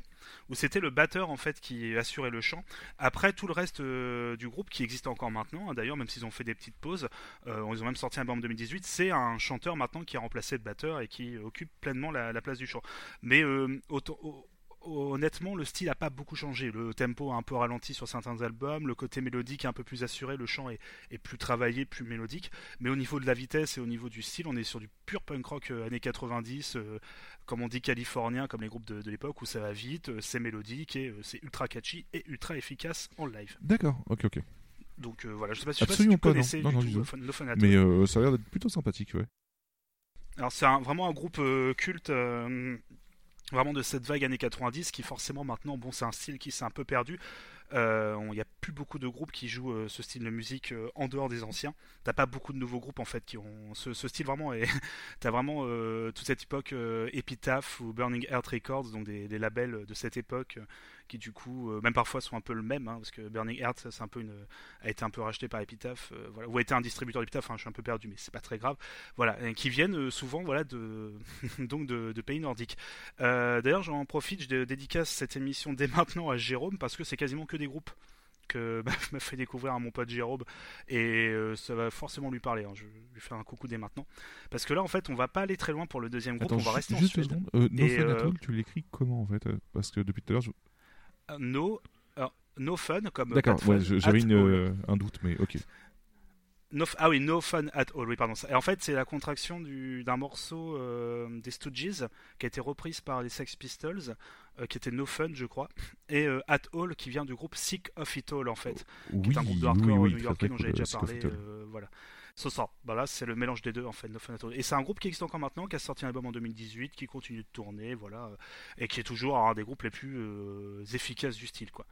où c'était le batteur en fait qui assurait le chant. Après tout le reste du groupe qui existe encore maintenant, hein, d'ailleurs même s'ils ont fait des petites pauses, ils ont même sorti un album en 2018, c'est un chanteur maintenant qui a remplacé le batteur et qui occupe pleinement la, la place du chant. Mais autant- au- honnêtement, le style a pas beaucoup changé. Le tempo a un peu ralenti sur certains albums, le côté mélodique est un peu plus assuré, le chant est, est plus travaillé, plus mélodique. Mais au niveau de la vitesse et au niveau du style, on est sur du pur punk rock euh, années 90, euh, comme on dit californien, comme les groupes de, de l'époque où ça va vite, euh, c'est mélodique et c'est ultra catchy et ultra efficace en live. D'accord, ok, ok. Donc voilà, je sais pas, je sais pas si tu non. connaissais Non, du non, tout All. Mais ça a l'air d'être plutôt sympathique, ouais. Alors c'est vraiment un groupe culte, vraiment de cette vague années 90 qui forcément maintenant, bon c'est un style qui s'est un peu perdu. Euh, Il n'y a plus beaucoup de groupes qui jouent euh, ce style de musique euh, en dehors des anciens. T'as pas beaucoup de nouveaux groupes en fait qui ont ce, style vraiment. Et [laughs] t'as vraiment euh, toute cette époque Epitaph ou Burning Earth Records, donc des, labels de cette époque qui du coup, même parfois sont un peu le même, hein, parce que Burning ça, c'est a été un peu racheté par Epitaph, ou a été un distributeur d'Epitaph. Enfin, je suis un peu perdu, mais c'est pas très grave voilà, qui viennent souvent voilà de [laughs] donc de, pays nordiques. D'ailleurs, j'en profite, je dé- dédicace cette émission dès maintenant à Jérôme parce que c'est quasiment que des groupes que [laughs] bah, m'a fait découvrir à mon pote Jérôme et euh, ça va forcément lui parler. hein. Je vais lui faire un coucou dès maintenant parce que là, en fait, on va pas aller très loin pour le deuxième groupe. Attends, on va rester en juste deux Suède. secondes. Euh, no Et, Fun At euh, All, tu l'écris comment en fait Parce que depuis tout à l'heure, je... No, no fun comme D'accord, ouais, je- j'avais at un doute, mais ok. No ah oui, No Fun at All, oui, pardon. Et en fait, c'est la contraction du- d'un morceau euh, des Stooges qui a été reprise par les Sex Pistols, euh, qui était No Fun, je crois, et euh, At All qui vient du groupe Sick of It All, en fait, qui Oui, est un groupe de hardcore oui, new-yorkais dont j'avais déjà parlé. Voilà. Ce ça. Voilà, c'est le mélange des deux, en fait, No Fun at All. Et c'est un groupe qui existe encore maintenant, qui a sorti un album en 2018, qui continue de tourner, voilà, et qui est toujours un des groupes les plus efficaces du style, quoi.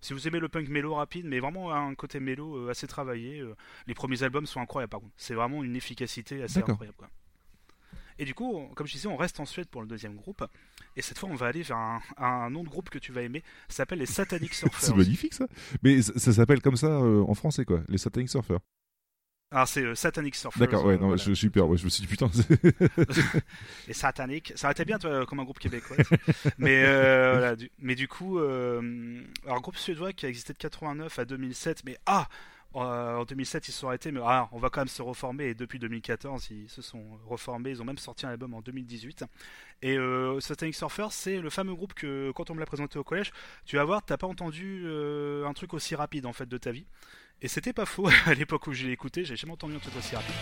Si vous aimez le punk mélo rapide, mais vraiment un côté mélo euh, assez travaillé, euh, les premiers albums sont incroyables par contre. C'est vraiment une efficacité assez incroyable. Quoi. Et du coup, comme je disais, on reste en Suède pour le deuxième groupe. Et cette fois, on va aller vers un, un nom de groupe que tu vas aimer. Ça s'appelle les Satanic [laughs] Surfers. C'est magnifique ça. Mais ça, ça s'appelle comme ça euh, en français quoi, les Satanic Surfers. Alors c'est euh, Satanic Surfers. D'accord, ouais, euh, non, voilà. je, super, ouais, je me suis dit putain. Les [laughs] Satanic. Ça aurait été bien toi, comme un groupe québécois. mais, euh, [laughs] voilà, du, mais du coup, euh, alors un groupe suédois qui a existé de 89 à 2007. Mais ah euh, en 2007 ils se sont arrêtés, mais ah, on va quand même se reformer. Et depuis 2014 ils se sont reformés. Ils ont même sorti un album en 2018. Et euh, Satanic Surfer, c'est le fameux groupe que quand on me l'a présenté au collège, tu vas voir, t'as pas entendu euh, un truc aussi rapide en fait de ta vie. Et c'était pas faux [laughs] à l'époque où je l'ai écouté, j'ai jamais entendu un truc aussi rapide.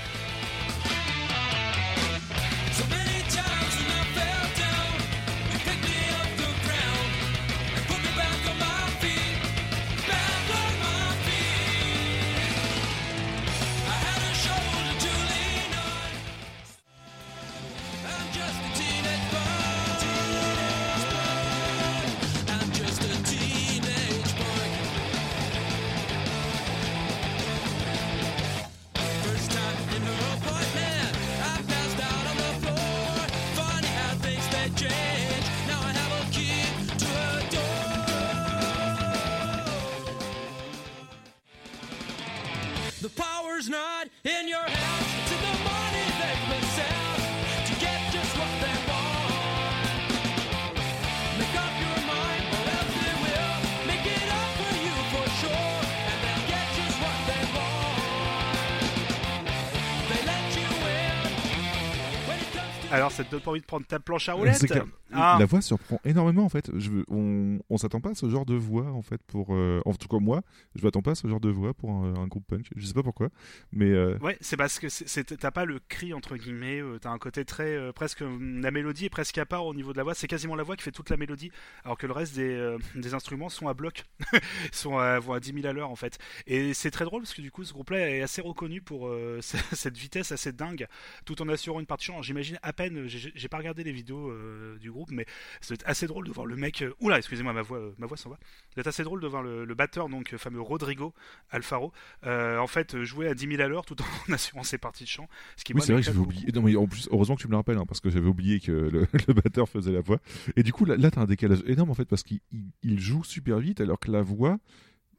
Alors, ça te donne pas envie de prendre ta planche à Euh, roulettes. Ah. La voix surprend énormément en fait. Je, on on s'attend pas à ce genre de voix en fait pour. euh, en tout cas moi, je m'attends pas à ce genre de voix pour un, un groupe punk. Je sais pas pourquoi, mais euh, Ouais, c'est parce que t'as pas le cri entre guillemets, euh, t'as un côté très presque euh, la mélodie est presque à part au niveau de la voix. C'est quasiment la voix qui fait toute la mélodie, alors que le reste des, des instruments sont à bloc, [laughs] sont à, vont à 10 000 à l'heure en fait. Et c'est très drôle parce que du coup ce groupe-là est assez reconnu pour [laughs] cette vitesse assez dingue, tout en assurant une partie chant. J'imagine à peine, j'ai pas regardé les vidéos euh, du groupe, mais être assez drôle de voir le mec. euh, Oula, excusez-moi, ma voix, euh, ma voix s'en va. Être assez drôle de voir le, le batteur, donc euh, fameux Rodrigo Alfaro, en fait jouer à 10 000 à l'heure tout en [laughs] assurant ses parties de chant. Ce qui oui c'est vrai que j'avais oublié. Non mais en plus heureusement que tu me le rappelles hein, parce que j'avais oublié que le, [laughs] le batteur faisait la voix. Et du coup là, là t'as un décalage énorme en fait parce qu'il il- il joue super vite alors que la voix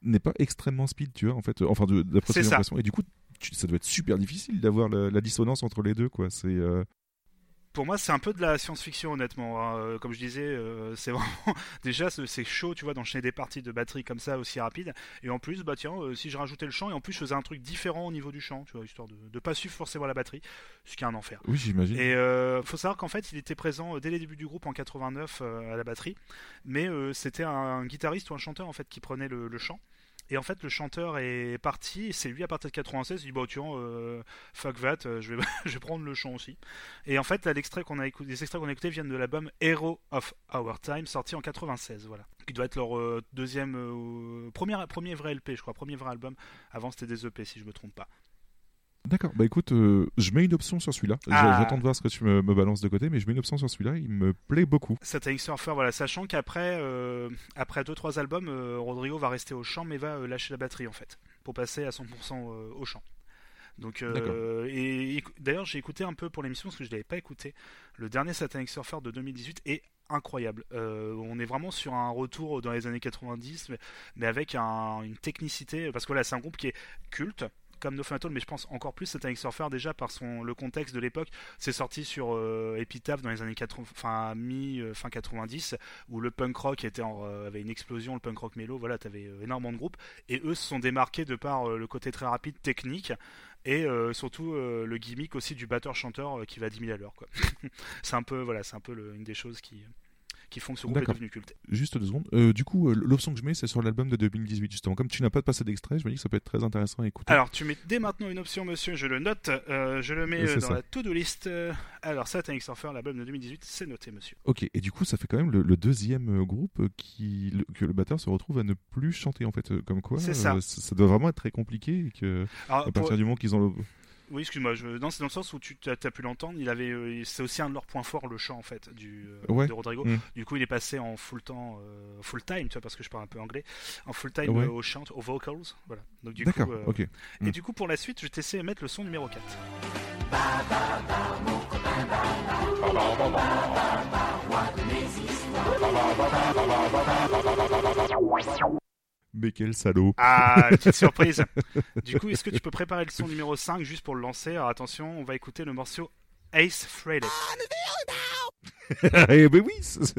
n'est pas extrêmement speed, tu vois en fait. Enfin d'après C'est impressions. Et du coup ça doit être super difficile d'avoir la, la dissonance entre les deux quoi. C'est euh, Pour moi, c'est un peu de la science-fiction, honnêtement. hein. Euh, Comme je disais, euh, c'est [laughs] vraiment déjà c'est chaud, tu vois, d'enchaîner des parties de batterie comme ça aussi rapide. Et en plus, bah tiens, euh, si je rajoutais le chant et en plus je faisais un truc différent au niveau du chant, tu vois, histoire de, de pas suivre forcément la batterie, ce qui est un enfer. oui j'imagine. Et euh, faut savoir qu'en fait, il était présent dès les débuts du groupe en 89 euh, à la batterie, mais c'était un, un guitariste ou un chanteur en fait qui prenait le, le chant. Et en fait, le chanteur est parti, c'est lui à partir de 96, il dit bah tiens, euh, fuck that, euh, [laughs] je vais, prendre le chant aussi. Et en fait, là, l'extrait a écouté, les extraits qu'on a écoutés viennent de l'album Hero of Our Time, sorti en 96, voilà. Qui doit être leur euh, deuxième, euh, premier, premier vrai LP, je crois, premier vrai album. Avant, c'était des EP, si je me trompe pas. D'accord, bah écoute, euh, je mets une option sur celui-là. Ah. J'attends de voir ce que tu me, me balances de côté, mais je mets une option sur celui-là, il me plaît beaucoup. Satanic Surfer, voilà, sachant qu'après, euh, après deux trois albums, euh, Rodrigo va rester au chant, mais va lâcher la batterie en fait, pour passer à 100% euh, au chant. Donc, euh, et, et- d'ailleurs, j'ai écouté un peu pour l'émission parce que je l'avais pas écouté. Le dernier Satanic Surfer de 2018 est incroyable. Euh, on est vraiment sur un retour dans les années 90, mais, mais avec un- une technicité, parce que voilà, c'est un groupe qui est culte. Comme No Fun At mais je pense encore plus Satanic Surfer déjà par son le contexte de l'époque. C'est sorti sur euh, Epitaph dans les années 80, enfin mi euh, fin 90 où le punk rock était en, euh, avait une explosion, le punk rock mélo, voilà, t'avais énormément de groupes et eux se sont démarqués de par le côté très rapide, technique et surtout le gimmick aussi du batteur chanteur qui va à 10 000 à l'heure [laughs] c'est un peu voilà, c'est un peu une des choses qui qui font que ce groupe est D'accord. devenu culte. Juste deux secondes. Euh, du coup, euh, l'option que je mets, c'est sur l'album de 2018, justement. Comme tu n'as pas passé d'extrait, je me dis que ça peut être très intéressant à écouter. Alors, tu mets dès maintenant une option, monsieur, je le note, euh, je le mets dans ça. la to-do list. Alors, Satanic Surfer, l'album de 2018, c'est noté, monsieur. Ok, et du coup, ça fait quand même le, le deuxième groupe qui, le- que le batteur se retrouve à ne plus chanter, en fait. Comme quoi, ça. doit vraiment être très compliqué et que, Alors, à pour- partir du moment qu'ils ont le. Oui, excuse-moi, je... non, c'est dans le sens où tu as, pu l'entendre, il avait, euh, c'est aussi un de leurs points forts, le chant en fait, du, euh, Ouais. de Rodrigo. Mm. Du coup, il est passé en full temps, euh, full time, tu vois, parce que je parle un peu anglais, en full time Ouais. euh, au chant, aux vocals, voilà. Donc du coup, euh, et Mm. du coup pour la suite, je vais t'essayer de mettre le son numéro 4. Mais quel salaud. Ah, petite [laughs] surprise. Du coup, est-ce que tu peux préparer le son numéro 5 juste pour le lancer Alors attention, on va écouter le morceau Ace Frehley. eh ben oui [laughs] c'est-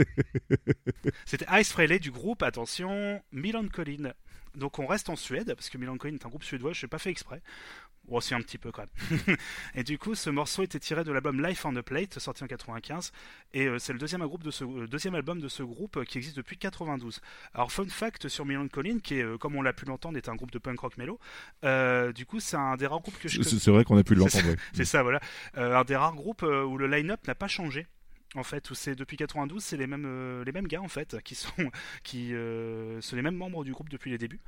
C'était Ice Frehley du groupe, attention, Milan Collin. Donc on reste en Suède, parce que Milan Collin est un groupe suédois, je n'ai pas fait exprès. Aussi un petit peu quand même. [laughs] et du coup, ce morceau était tiré de l'album Life on the Plate, sorti en 95. Et euh, c'est le deuxième, groupe de ce, euh, deuxième album de ce groupe euh, qui existe depuis 92. Alors, fun fact sur Milan Collin, qui est, comme on l'a pu l'entendre, est un groupe de punk rock mellow. euh, du coup, c'est un des rares groupes que je c'est vrai qu'on a pu [laughs] l'entendre. c'est ça, voilà. Euh, un des rares groupes où le line-up n'a pas changé. En fait, où c'est depuis 92, c'est les mêmes euh, les mêmes gars en fait qui sont [laughs] qui euh, sont les mêmes membres du groupe depuis les débuts.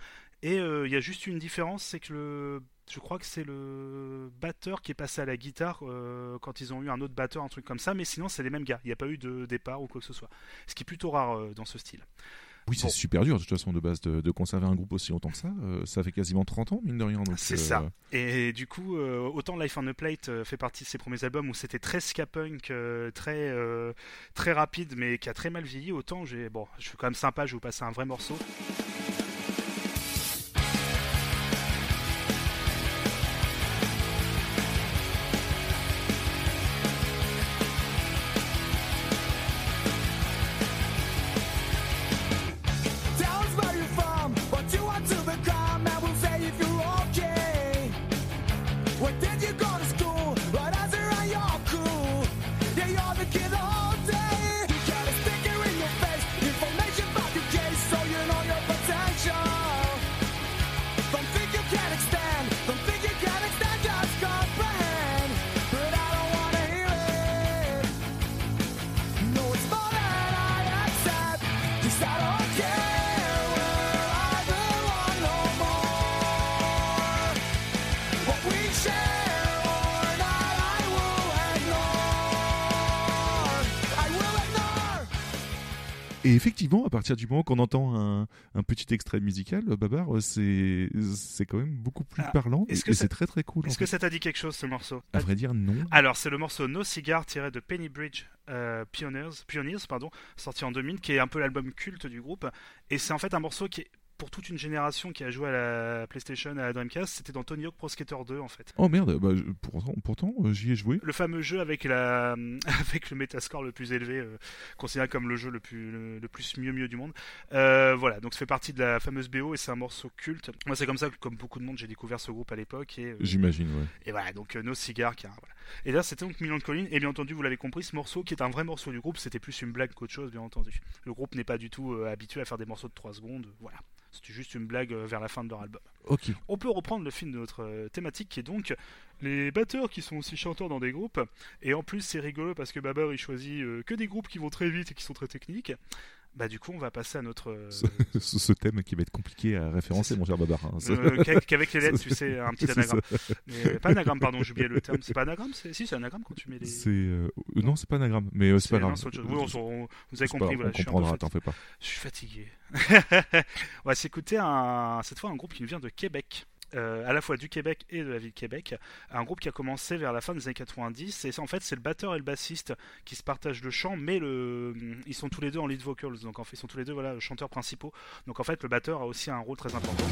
Et euh, il y a juste une différence, c'est que le je crois que c'est le batteur qui est passé à la guitare euh, quand ils ont eu un autre batteur, un truc comme ça. Mais sinon, c'est les mêmes gars. Il n'y a pas eu de départ ou quoi que ce soit. Ce qui est plutôt rare euh, dans ce style. Oui, c'est super dur de toute façon de base de, de conserver un groupe aussi longtemps que ça. Euh, ça fait quasiment 30 ans, mine de rien. C'est ça. Et du coup, autant Life on a Plate fait partie de ses premiers albums où c'était très ska punk, très très rapide, mais qui a très mal vieilli. Autant j'ai bon, je suis quand même sympa. Je vais vous passer un vrai morceau. Et effectivement, à partir du moment qu'on entend un, un petit extrait musical, euh, Babar, euh, c'est c'est quand même beaucoup plus Ah, parlant et, est-ce que et c'est très très cool. Est-ce que fait. ça t'a dit quelque chose ce morceau À vrai dire, non. Alors, c'est le morceau No Cigar tiré de Penny Bridge euh, Pioneers, Pioneers pardon, sorti en 2000, qui est un peu l'album culte du groupe. Et c'est en fait un morceau qui est pour toute une génération qui a joué à la PlayStation, à la Dreamcast. C'était dans Tony Hawk Pro Skater 2 en fait. Oh merde, bah, pourtant, pourtant euh, j'y ai joué. Le fameux jeu avec, la, [laughs] avec le metascore le plus élevé, euh, considéré comme le jeu le plus, le, le plus mieux mieux du monde. Euh, voilà, donc ça fait partie de la fameuse BO et c'est un morceau culte. Moi, c'est comme ça que, comme beaucoup de monde, j'ai découvert ce groupe à l'époque. Et, J'imagine, ouais. et voilà, donc No Cigar qui a, voilà. Et là, c'était donc Million de Collines. Et bien entendu, vous l'avez compris, ce morceau qui est un vrai morceau du groupe, c'était plus une blague qu'autre chose, bien entendu. Le groupe n'est pas du tout euh, habitué à faire des morceaux de 3 secondes. Voilà. C'était juste une blague euh, vers la fin de leur album. Ok. On peut reprendre le film de notre euh, thématique qui est donc les batteurs qui sont aussi chanteurs dans des groupes. Et en plus, c'est rigolo parce que Babar il choisit euh, que des groupes qui vont très vite et qui sont très techniques. Bah, du coup, on va passer à notre. euh, Ce, thème qui va être compliqué à référencer, mon cher Babar. hein. Euh, qu'avec les lettres, tu sais, un petit [laughs] anagramme. Mais, pas anagramme, pardon, j'ai oublié le terme. C'est pas anagramme c'est- Si, c'est anagramme quand tu mets les. C'est, euh, euh, non, c'est pas anagramme, mais euh, c'est pas grave. Oui, on, vous avez compris, voilà, on je comprendra, fatigué. t'en fais pas. Je suis fatigué. [laughs] on va s'écouter un, cette fois un groupe qui nous vient de Québec. Euh, à la fois du Québec et de la ville de Québec, un groupe qui a commencé vers la fin des années 90 et en fait c'est le batteur et le bassiste qui se partagent le chant mais ils sont tous les deux en lead vocals donc en fait ils sont tous les deux voilà chanteurs principaux donc en fait le batteur a aussi un rôle très important.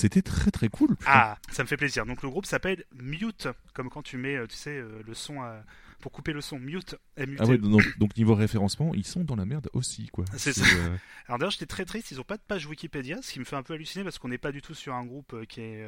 C'était très très cool. putain. Ah, ça me fait plaisir. Donc le groupe s'appelle Mute, comme quand tu mets, euh, tu sais, euh, le son à- pour couper le son. Mute, M-U-T. Ah ouais, donc, donc niveau référencement, ils sont dans la merde aussi, quoi. [laughs] C'est ça. euh, Alors d'ailleurs, j'étais très triste, ils n'ont pas de page Wikipédia, ce qui me fait un peu halluciner parce qu'on n'est pas du tout sur un groupe qui est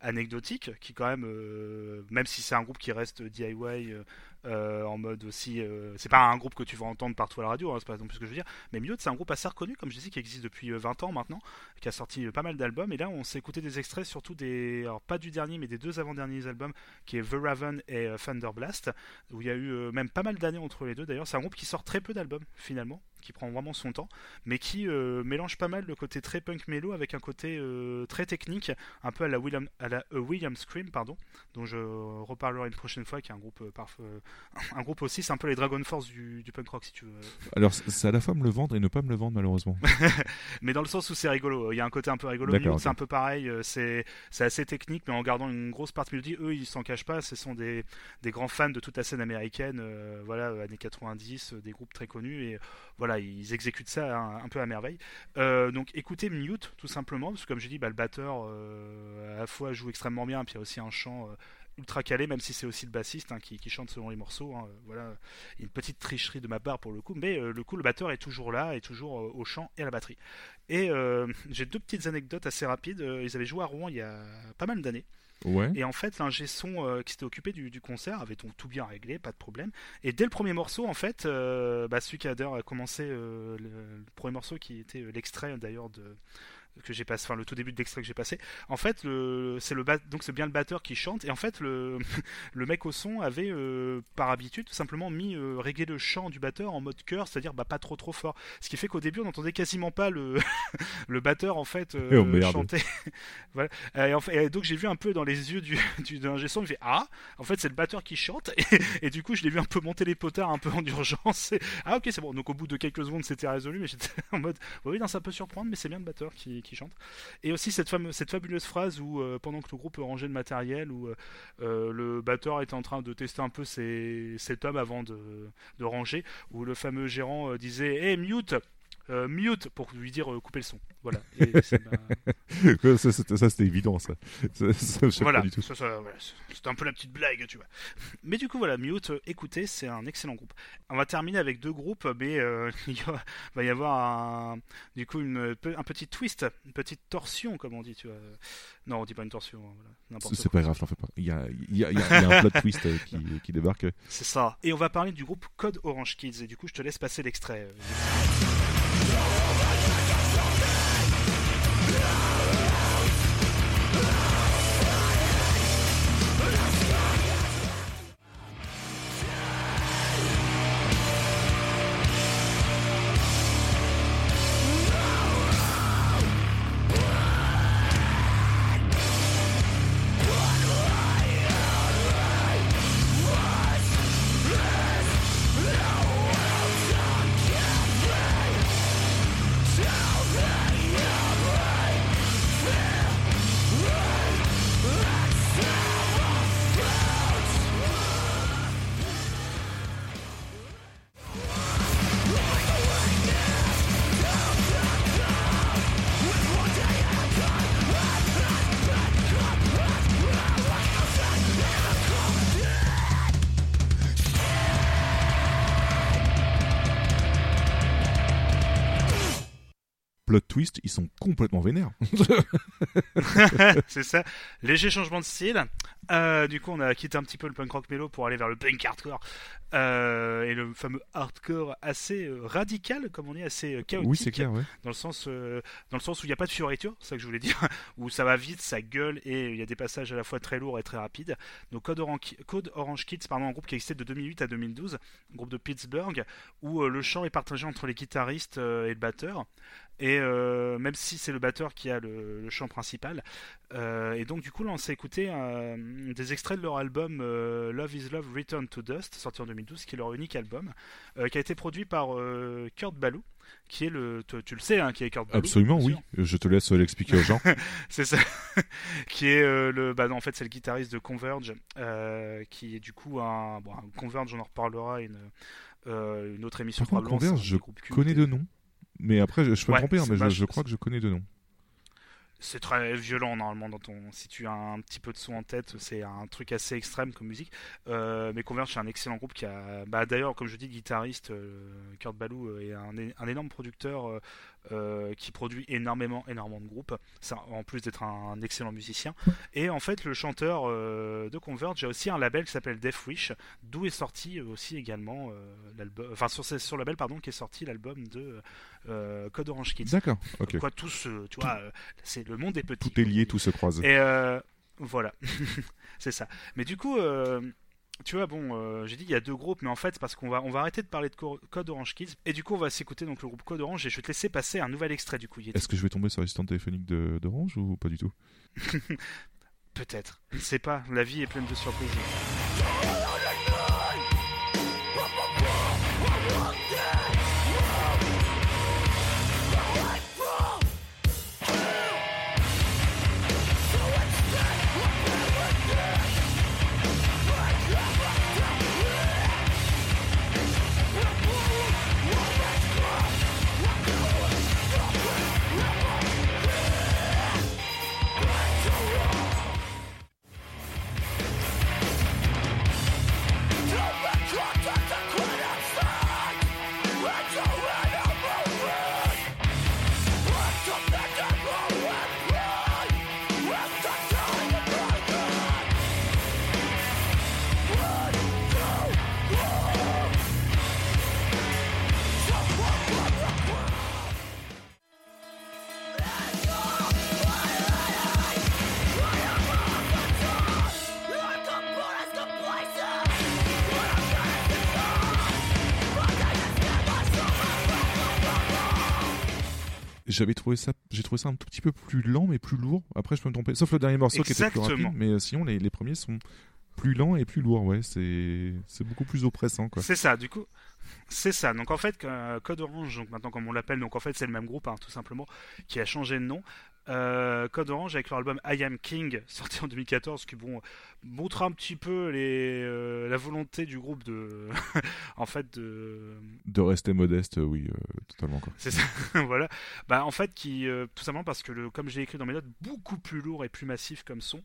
anecdotique, qui quand même, euh, même si c'est un groupe qui reste DIY euh, euh, en mode aussi, euh, c'est pas un groupe que tu vas entendre partout à la radio, hein, c'est pas non plus ce que je veux dire, mais Mute c'est un groupe assez reconnu, comme je disais, qui existe depuis euh, 20 ans maintenant, qui a sorti euh, pas mal d'albums, et là on s'est écouté des extraits, surtout des, alors pas du dernier, mais des deux avant-derniers albums, qui est The Raven et euh, Thunder Blast, où il y a eu euh, même pas mal d'années entre les deux, d'ailleurs c'est un groupe qui sort très peu d'albums finalement, qui prend vraiment son temps, mais qui euh, mélange pas mal le côté très punk mélo avec un côté euh, très technique, un peu à la William, à la euh, William Scream, pardon, dont je reparlerai une prochaine fois, qui est un groupe euh, parf- euh, un groupe aussi, c'est un peu les Dragon Force du, du punk rock si tu veux. Alors, c'est à la fois me le vendre et ne pas me le vendre, malheureusement. [laughs] Mais dans le sens où c'est rigolo, il y a un côté un peu rigolo. Mute. C'est un peu pareil, euh, c'est assez technique, mais en gardant une grosse partie mélodie. Eux, ils s'en cachent pas, ce sont des, des grands fans de toute la scène américaine, euh, voilà, années 90, euh, des groupes très connus, et voilà, ils exécutent ça un, un peu à merveille. Euh, donc écoutez Mute, tout simplement, parce que comme j'ai dit, bah, le batteur euh, à la fois joue extrêmement bien, puis il y a aussi un chant. Ultra calé même si c'est aussi le bassiste hein, qui, qui chante selon les morceaux hein, voilà une petite tricherie de ma part pour le coup mais euh, le coup le batteur est toujours là est toujours euh, au chant et à la batterie et euh, [laughs] j'ai deux petites anecdotes assez rapides. Ils avaient joué à Rouen il y a pas mal d'années. Ouais. Et en fait, l'ingé son euh, qui s'était occupé du, du concert avait donc tout bien réglé, pas de problème. Et dès le premier morceau, en fait, euh, bah, celui qui a d'ailleurs commencé euh, le, le premier morceau qui était l'extrait d'ailleurs de, que j'ai passé, enfin le tout début de l'extrait que j'ai passé. En fait, le, c'est le donc c'est bien le batteur qui chante et en fait le, [laughs] le mec au son avait euh, par habitude tout simplement mis euh, régler le chant du batteur en mode chœur, c'est-à-dire bah, pas trop trop fort. Ce qui fait qu'au début on n'entendait quasiment pas le [laughs] le batteur en fait euh, Oh, merde. chanter. [laughs] voilà. Et, en fait- et donc j'ai vu un peu dans les yeux du du de l'ingé son, il fait ah en fait c'est le batteur qui chante et, et du coup je l'ai vu un peu monter les potards un peu en urgence. Et, ah ok c'est bon donc au bout de quelques secondes c'était résolu mais j'étais en mode oui non ça peut surprendre mais c'est bien le batteur qui, qui chante. Et aussi cette, fameuse, cette fabuleuse phrase où euh, pendant que le groupe rangeait le matériel, où euh, euh, le batteur était en train de tester un peu ses tomes avant de, ranger, où le fameux gérant disait Hey mute euh, mute pour lui dire euh, couper le son. Voilà. [laughs] Et ça, c'était, [laughs] ça, c'était évident, ça. Voilà. C'était un peu la petite blague, tu vois. Mais du coup, voilà, Mute, écoutez, c'est un excellent groupe. On va terminer avec deux groupes, mais euh, [laughs] il va y avoir un, du coup une, un petit twist, une petite torsion, comme on dit, tu vois. Non, on dit pas une torsion, hein, voilà, C'est, pas grave, t'en fais pas. Il y a, il y a, il y un plot twist qui, qui débarque. C'est ça. Et on va parler du groupe Code Orange Kids. Et du coup, je te laisse passer l'extrait. Euh, Plot twist, ils sont complètement vénères. [laughs] c'est ça. Léger changement de style. Euh, du coup, on a quitté un petit peu le punk rock mélo pour aller vers le punk hardcore. Euh, et le fameux hardcore assez euh, radical, comme on dit, assez chaotique. oui, c'est clair, ouais. dans le sens euh, dans le sens où il n'y a pas de fioriture, c'est ça que je voulais dire, [laughs] où ça va vite, ça gueule et il y a des passages à la fois très lourds et très rapides. Donc Code Orange, Code Orange Kids, pardon, un groupe qui existait de 2008 à 2012, un groupe de Pittsburgh où le chant est partagé entre les guitaristes et le batteur. Et euh, même si c'est le batteur qui a le, le chant principal, euh, et donc du coup là on s'est écouté euh, des extraits de leur album Love Is Love Return to Dust, sorti en 2012, qui est leur unique album, qui a été produit par Kurt Ballou, qui est le, tu, tu le sais, hein, qui est Kurt Ballou. Absolument, oui. Je te laisse l'expliquer aux gens. [laughs] C'est ça. [laughs] qui est euh, le, bah non, en fait c'est le guitariste de Converge, euh, qui est du coup un, bon, un Converge, on en reparlera une, euh, une autre émission. Par contre, probablement, Converge, je connais de nom. Mais après, je, je peux Ouais, me tromper, hein, mais je, crois que je connais de nom. C'est très violent normalement dans ton. Si tu as un petit peu de son en tête, c'est un truc assez extrême comme musique. Euh, mais Converge, c'est un excellent groupe qui a. Bah, D'ailleurs, comme je dis, le guitariste euh, Kurt Ballou euh, est un énorme producteur euh, qui produit énormément, énormément de groupes. Ça, en plus d'être un, un excellent musicien. Et en fait, le chanteur euh, de Converge a aussi un label qui s'appelle Death Wish, d'où est sorti aussi également euh, l'album. Enfin, sur, ce- sur label, pardon, qui est sorti l'album de Code Orange Kids. D'accord, ok. Quoi, tous, euh, tu vois, c'est le monde est petit. Tout est lié, tout se croise. Et voilà, [laughs] c'est ça. Mais du coup, tu vois, bon, euh, j'ai dit il y a deux groupes, mais en fait, c'est parce qu'on va, on va arrêter de parler de Co- Code Orange Kids, et du coup, on va s'écouter donc le groupe Code Orange, et je vais te laisser passer un nouvel extrait du coup. Est-ce que je vais tomber sur l'assistante téléphonique d'Orange ou pas du tout? [laughs] Peut-être. Je ne sais pas. La vie est pleine de surprises. J'avais trouvé ça, j'ai trouvé ça un tout petit peu plus lent mais plus lourd. Après, je peux me tromper. Sauf le dernier morceau qui était plus rapide, mais euh, sinon les, les premiers sont plus lents et plus lourds. Ouais, c'est c'est beaucoup plus oppressant quoi. C'est ça, du coup. C'est ça. Donc en fait, euh, Code Orange, donc maintenant comme on l'appelle, donc en fait c'est le même groupe, hein, tout simplement, qui a changé de nom. Euh, Code Orange avec leur album I Am King, [laughs] sorti en 2014, qui bon montre un petit peu les, euh, la volonté du groupe de, [laughs] en fait, de, De rester modeste, euh, oui, euh, totalement quoi. c'est ça, [laughs] voilà. Bah en fait, qui tout simplement parce que le, comme j'ai écrit dans mes notes, beaucoup plus lourd et plus massif comme son.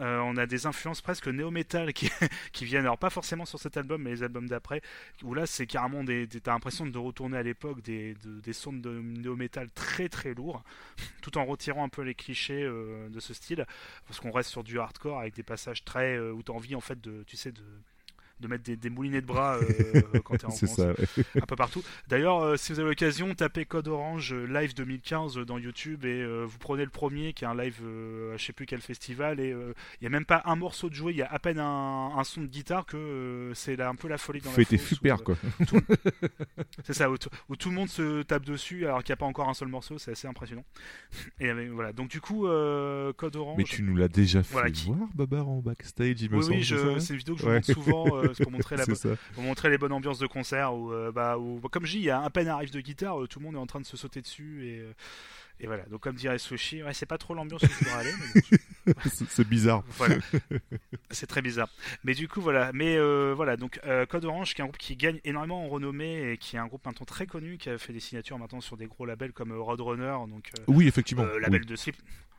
Euh, on a des influences presque néo-metal [laughs] qui, viennent, alors pas forcément sur cet album, mais les albums d'après, où là c'est carrément des, t'as l'impression de retourner à l'époque des, de- des sons de néo-metal très très lourds, [laughs] tout en retirant un peu les clichés euh, de ce style, parce qu'on reste sur du hardcore avec des passages très euh, où t'as envie en fait de, tu sais, de de mettre des, des moulinets de bras euh, [laughs] quand t'es en C'est concert ça. ouais. un peu partout. D'ailleurs, euh, si vous avez l'occasion, tapez Code Orange euh, live 2015 euh, dans YouTube et vous prenez le premier qui est un live, à je sais plus quel festival et il y a même pas un morceau de joué, il y a à peine un, un son de guitare que c'est un peu la folie dans la fosse, super où, quoi. [laughs] C'est ça, où, tout- où tout le monde se tape dessus alors qu'il n'y a pas encore un seul morceau, c'est assez impressionnant. Et voilà, donc du coup, Code Orange. Mais tu nous l'as déjà fait Voilà, qui- voir, Babar, en backstage, il me Oui, semble. oui, je- c'est une vidéo que je Ouais. montre souvent [laughs] euh, pour montrer [laughs] la C'est ça. pour montrer les bonnes ambiances de concert où, euh, bah, où- comme je dis, il y a un peine riff de guitare, euh, tout le monde est en train de se sauter dessus et, euh, et voilà. Donc comme dirait Sushi, ouais, c'est pas trop l'ambiance où je voudrais aller. bon, [laughs] C'est bizarre. voilà. [laughs] c'est très bizarre. Mais du coup, voilà. Mais voilà, donc Code Orange, qui est un groupe qui gagne énormément en renommée et qui est un groupe maintenant très connu, qui a fait des signatures maintenant sur des gros labels comme Roadrunner, donc Oui, effectivement. oui. label de Slip.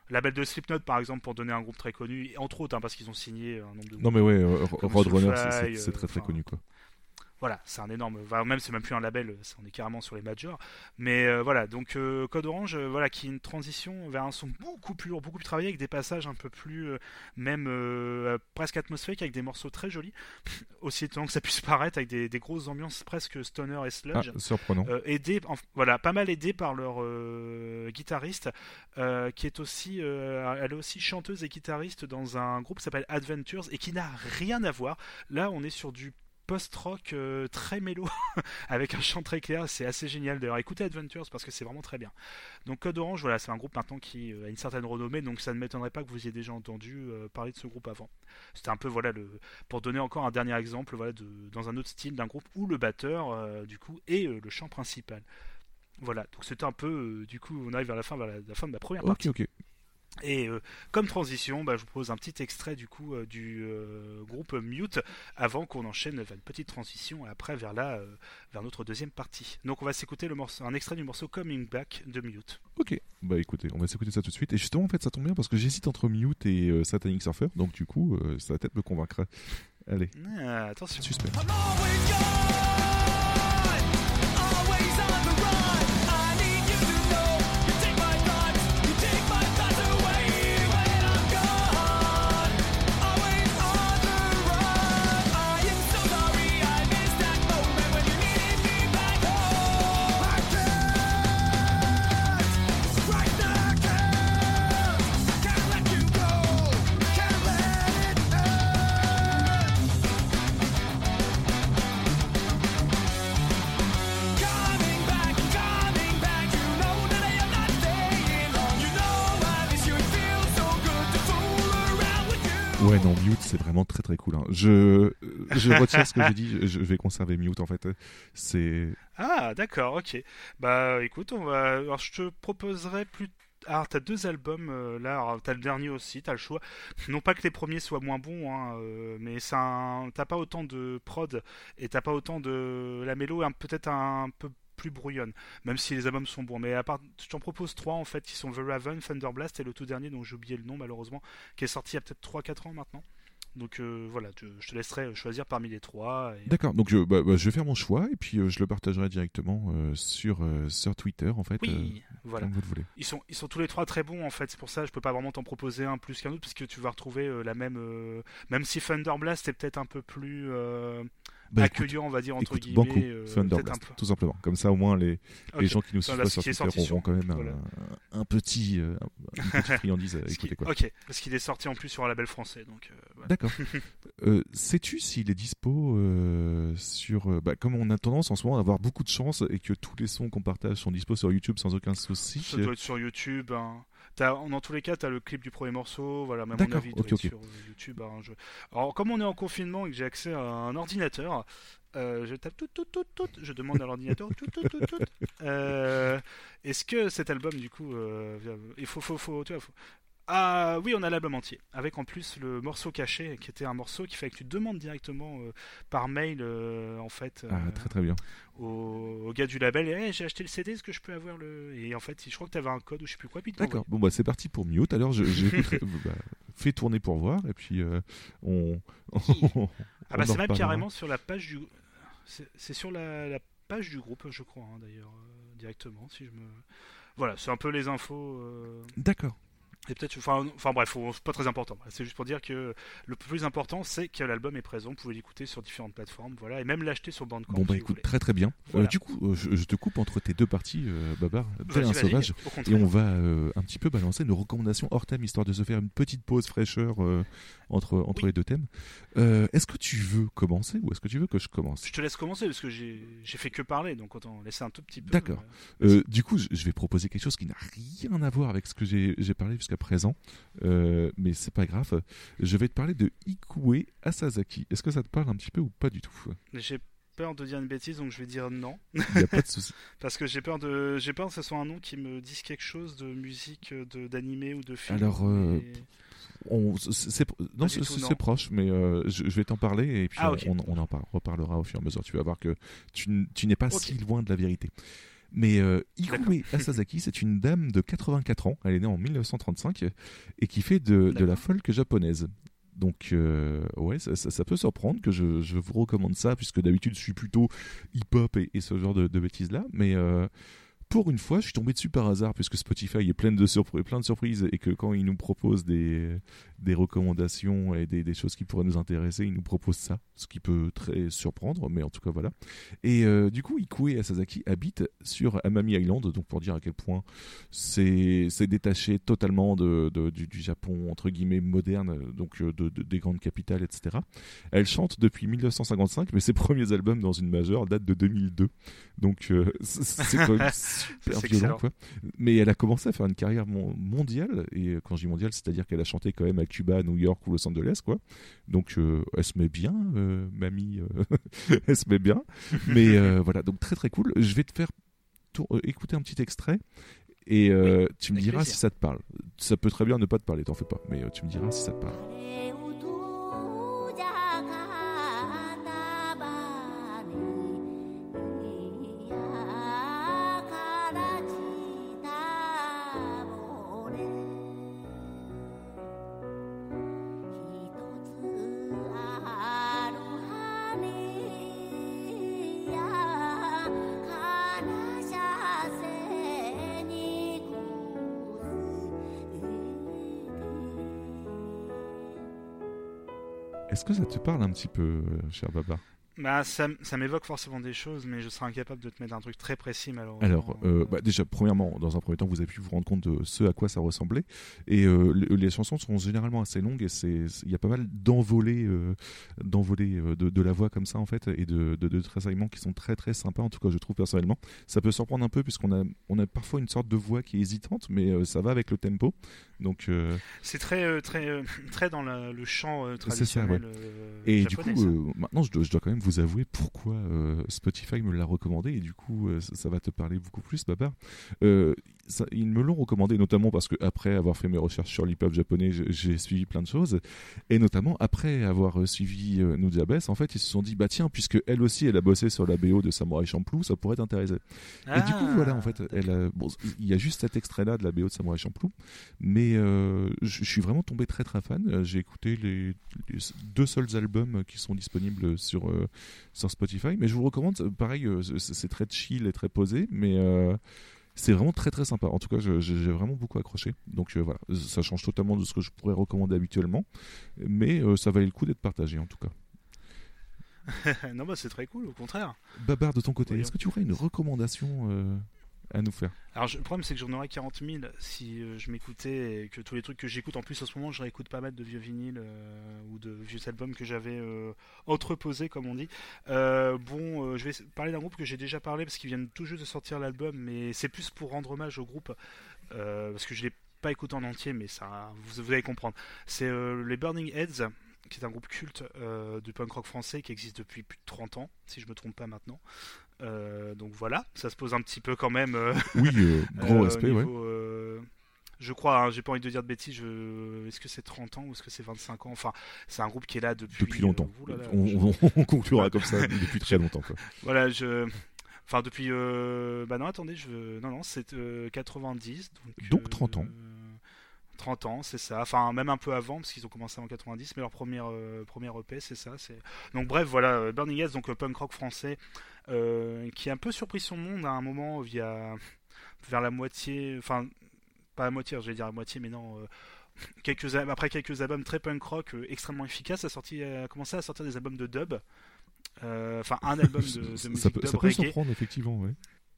Label de Slipknot par exemple pour donner un groupe très connu entre autres hein, parce qu'ils ont signé un nombre de Non mais ouais, Roadrunner, c'est très très euh, connu quoi. Voilà, c'est un énorme. enfin, même c'est même plus un label, on est carrément sur les majors. Mais euh, voilà, donc euh, Code Orange, euh, voilà, qui est une transition vers un son beaucoup plus lourd, beaucoup plus travaillé, avec des passages un peu plus, même presque atmosphériques, avec des morceaux très jolis, [laughs] aussi étonnant que ça puisse paraître, avec des, des grosses ambiances presque stoner et Ah, sludge. surprenant. Euh, aidé, en- voilà, pas mal aidé par leur guitariste, qui est aussi, elle est aussi chanteuse et guitariste dans un groupe qui s'appelle Adventures et qui n'a rien à voir. Là, on est sur du post-rock euh, très mélo, [laughs] avec un chant très clair, c'est assez génial. D'ailleurs, écoutez Adventures parce que c'est vraiment très bien. Donc Code Orange, voilà, c'est un groupe maintenant qui euh, a une certaine renommée, donc ça ne m'étonnerait pas que vous ayez déjà entendu euh, parler de ce groupe avant. C'était un peu voilà le pour donner encore un dernier exemple, voilà, de, dans un autre style d'un groupe où le batteur, du coup, est le chant principal. Voilà, donc c'était un peu, euh, du coup, on arrive vers la fin, vers la, la fin de ma première Ok, partie. ok. Et euh, comme transition, bah, je vous propose un petit extrait du coup euh, du euh, groupe Mute avant qu'on enchaîne vers une petite transition et après vers la, euh, vers notre deuxième partie. Donc on va s'écouter le morceau, un extrait du morceau Coming Back de Mute. Ok, bah écoutez, on va s'écouter ça tout de suite. Et justement, en fait, ça tombe bien parce que j'hésite entre Mute et euh, Satanic Surfer, donc du coup, euh, ça va peut-être me convaincre. Allez, Ah, attention. suspect. Très très cool. hein. Je, je retire ce que j'ai dit, je, vais conserver Mute en fait. C'est. Ah, d'accord, ok. Bah écoute, on va. Alors je te proposerai plus. Alors t'as deux albums euh, là, t'as le dernier aussi, t'as le choix. Non pas que les premiers soient moins bons, hein, euh, mais c'est un... t'as pas autant de prod et t'as pas autant de la mélo est peut-être un peu plus brouillonne, même si les albums sont bons. Mais à part, je t'en propose trois en fait, qui sont The Raven, Thunder Blast et le tout dernier dont j'ai oublié le nom malheureusement, qui est sorti il y a peut-être 3-4 ans maintenant. Donc euh, voilà, je te laisserai choisir parmi les trois. et- D'accord, donc je, bah, bah, je vais faire mon choix et puis euh, je le partagerai directement euh, sur, sur Twitter en fait. Oui, voilà. Comme vous le voulez. Ils sont, ils sont tous les trois très bons en fait, c'est pour ça que je peux pas vraiment t'en proposer un plus qu'un autre, parce que tu vas retrouver la même. Même si Thunder Blast est peut-être un peu plus. Euh, Bah, écoute, on va dire entre écoute, guillemets. Banco, euh, Thunderblast, peu. tout simplement. Comme ça, au moins, les, les gens qui nous suivent sur Twitter auront quand même voilà. un, un petit, euh, une petite [laughs] friandise à qu'il- écouter. Quoi. Ok, parce qu'il est sorti en plus sur un label français, donc. euh, voilà. D'accord. [laughs] Euh, Sais-tu s'il est dispo euh, sur. euh, bah, comme on a tendance en ce moment à avoir beaucoup de chance et que tous les sons qu'on partage sont dispo sur YouTube sans aucun souci. Ça doit être sur YouTube. hein. Dans tous les cas, tu as le clip du premier morceau. Voilà, à mon avis, il doit ok, être ok. sur euh, YouTube. hein, je- Alors, comme on est en confinement et que j'ai accès à un ordinateur, euh, je tape tout, tout, tout, tout. Je demande à l'ordinateur tout, tout, tout, tout. Euh, Est-ce que cet album, du coup, euh, il faut, faut, faut, tu vois, faut- Ah oui, on a l'album entier, avec en plus le morceau caché, qui était un morceau qui fait que tu demandes directement euh, par mail, euh, en fait, euh, Ah, très très bien. au, au gars du label. Hey, j'ai acheté le CD, est-ce que je peux avoir le Et en fait, je crois que tu avais un code ou je sais plus quoi. D'accord. Bon, bah, c'est parti pour Mute. Alors, je, [laughs] j'écouterai- bah, fais tourner pour voir et puis euh, on. Ah bah c'est même carrément sur la page du. C'est sur la, la page du groupe, je crois, hein, d'ailleurs, euh, directement, si je me. Voilà, c'est un peu les infos. euh, D'accord. Et peut-être, enfin, enfin bref, c'est pas très important. C'est juste pour dire que le plus important, c'est que l'album est présent. Vous pouvez l'écouter sur différentes plateformes, voilà, et même l'acheter sur Bandcamp. Bon, bah si écoute, très très bien. Euh, du coup, euh, je, je te coupe entre tes deux parties, euh, Babar, tel un sauvage. au Et on va euh, un petit peu balancer nos recommandations hors thème, histoire de se faire une petite pause fraîcheur entre, entre Oui. les deux thèmes. Est-ce que tu veux commencer ou est-ce que tu veux que je commence? Je te laisse commencer parce que j'ai fait que parler, donc autant laisser un tout petit peu. D'accord. du coup, je vais proposer quelque chose qui n'a rien à voir avec ce que j'ai j'ai parlé jusqu'à présent, euh, mais c'est pas grave. Je vais te parler de Ikue Asazaki. Est-ce que ça te parle un petit peu ou pas du tout? J'ai peur de dire une bêtise, donc je vais dire non. Il n'y a pas de souci. [laughs] Parce que j'ai peur de, j'ai peur que ce soit un nom qui me dise quelque chose de musique, de d'animé ou de film. Alors, euh, On- c'est- non, proche, mais euh, je, je vais t'en parler et puis Ah, on, ok. on- on en par- reparlera au fur et à mesure. Tu vas voir que tu, n'es pas si loin de la vérité. Mais euh. Ikue [laughs] Asazaki, c'est une dame de 84 ans. Elle est née en 1935 et qui fait de, de la folk japonaise. Donc, euh, ouais, ça, ça- ça peut surprendre que je, je vous recommande ça, puisque d'habitude je suis plutôt hip-hop et, et ce genre de, de bêtises-là. Mais euh, pour une fois, je suis tombé dessus par hasard, puisque Spotify est plein de, surpri- plein de surprises et que quand il nous propose des, recommandations et des, choses qui pourraient nous intéresser, il nous propose ça, ce qui peut très surprendre, mais en tout cas voilà. Et euh, du coup, Ikue Asazaki habite sur Amami Island, donc pour dire à quel point c'est détaché totalement du, Japon entre guillemets moderne, donc euh, de, de- des grandes capitales, etc. Elle chante depuis 1955, mais ses [laughs] premiers albums dans une majeure datent de 2002, donc euh, [laughs] c'est super [laughs] C'est violent, excellent. quoi. Mais elle a commencé à faire une carrière mon- mondiale, et euh, quand je dis mondiale, c'est-à-dire qu'elle a chanté quand même à Cuba, à New York ou Los Angeles, quoi. Donc euh, elle se met bien, euh, mamie, euh, [laughs] elle se met bien. Mais euh, [laughs] voilà, donc très très cool. Je vais te faire tour- euh, écouter un petit extrait. Et euh, tu me diras plaisir. si ça te parle. Ça peut très bien ne pas te parler, t'en fais pas. Mais euh, tu me diras si ça te parle. Est-ce que ça te parle un petit peu, euh, cher Baba? Bah, ça, m'évoque forcément des choses, mais je serais incapable de te mettre un truc très précis, malheureusement. Alors, euh, bah, déjà, premièrement, dans un premier temps, vous avez pu vous rendre compte de ce à quoi ça ressemblait. Et euh, le- les chansons sont généralement assez longues et il y a pas mal d'envolées, euh, euh, de, de la voix comme ça en fait, et de, de, de tressaillements qui sont très très sympas. En tout cas, je trouve personnellement. Ça peut surprendre un peu puisqu'on a, on a parfois une sorte de voix qui est hésitante, mais euh, ça va avec le tempo. Donc, euh, C'est très, euh, très, euh, [laughs] très dans la- le chant euh, C'est ça, traditionnel. euh, Et du coup, euh, maintenant, je dois, je dois quand même vous avouer pourquoi euh, Spotify me l'a recommandé, et du coup, euh, ça, ça va te parler beaucoup plus, Babar. Euh, ça- ils me l'ont recommandé notamment parce que après avoir fait mes recherches sur l'hip-hop japonais, j'ai- suivi plein de choses, et notamment après avoir suivi euh, Nujabes, en fait, ils se sont dit, bah tiens, puisque elle aussi, elle a bossé sur la BO de Samurai Champloo, ça pourrait t'intéresser. Et du coup, Ah, voilà, en fait, elle a- bon, il y a juste cet extrait-là de la BO de Samurai Champloo, mais je suis vraiment tombé très très fan. J'ai écouté les, les deux seuls albums qui sont disponibles sur, euh, sur Spotify, mais je vous le recommande. Euh, Pareil, euh, c'est très chill et très posé, mais euh, c'est vraiment très très sympa. En tout cas, j'ai vraiment beaucoup accroché. Donc euh, voilà, ça change totalement de ce que je pourrais recommander habituellement, mais euh, ça valait le coup d'être partagé en tout cas. [laughs] non, bah c'est très cool, au contraire. Babar, de ton côté, est-ce que tu aurais une recommandation euh, à nous faire Alors le problème c'est que j'en aurais 40 000 si euh, je m'écoutais et que tous les trucs que j'écoute en plus en ce moment je réécoute pas mal de vieux vinyles euh, ou de vieux albums que j'avais euh, entreposés comme on dit. Euh, bon, je vais parler d'un groupe que j'ai déjà parlé parce qu'ils viennent tout juste de sortir l'album mais c'est plus pour rendre hommage au groupe parce que je l'ai pas écouté en entier mais ça vous, vous allez comprendre. C'est les Burning Heads qui est un groupe culte euh, du punk rock français qui existe depuis plus de 30 ans si je me trompe pas maintenant. Euh, donc voilà, ça se pose un petit peu quand même euh, Oui, euh, [laughs] gros euh, respect, ouais. je crois, hein, j'ai pas envie de dire de bêtises, je... est-ce que c'est 30 ans ou est-ce que c'est 25 ans? Enfin, c'est un groupe qui est là depuis, Depuis longtemps. on, je- on- on conclura comme ça [laughs] depuis très longtemps. Quoi. Voilà, je. Enfin, depuis. Bah non, attendez, je. Non, non, c'est euh, 90. Donc, Donc 30 ans. euh, 30 ans, c'est ça. Enfin, même un peu avant, parce qu'ils ont commencé en 90, mais leur première, euh, première EP, c'est ça. Donc, bref, voilà, Burning Heads, donc punk rock français, qui a un peu surpris son monde à un moment, via. vers la moitié. Enfin, pas la moitié, j'allais dire la moitié, mais non. euh, Quelques, après quelques albums très punk rock euh, extrêmement efficaces, a, sorti, a commencé à sortir des albums de dub. Euh, Enfin, un album de, musique ça peut, dub ça peut reggae. surprendre, effectivement. Ouais.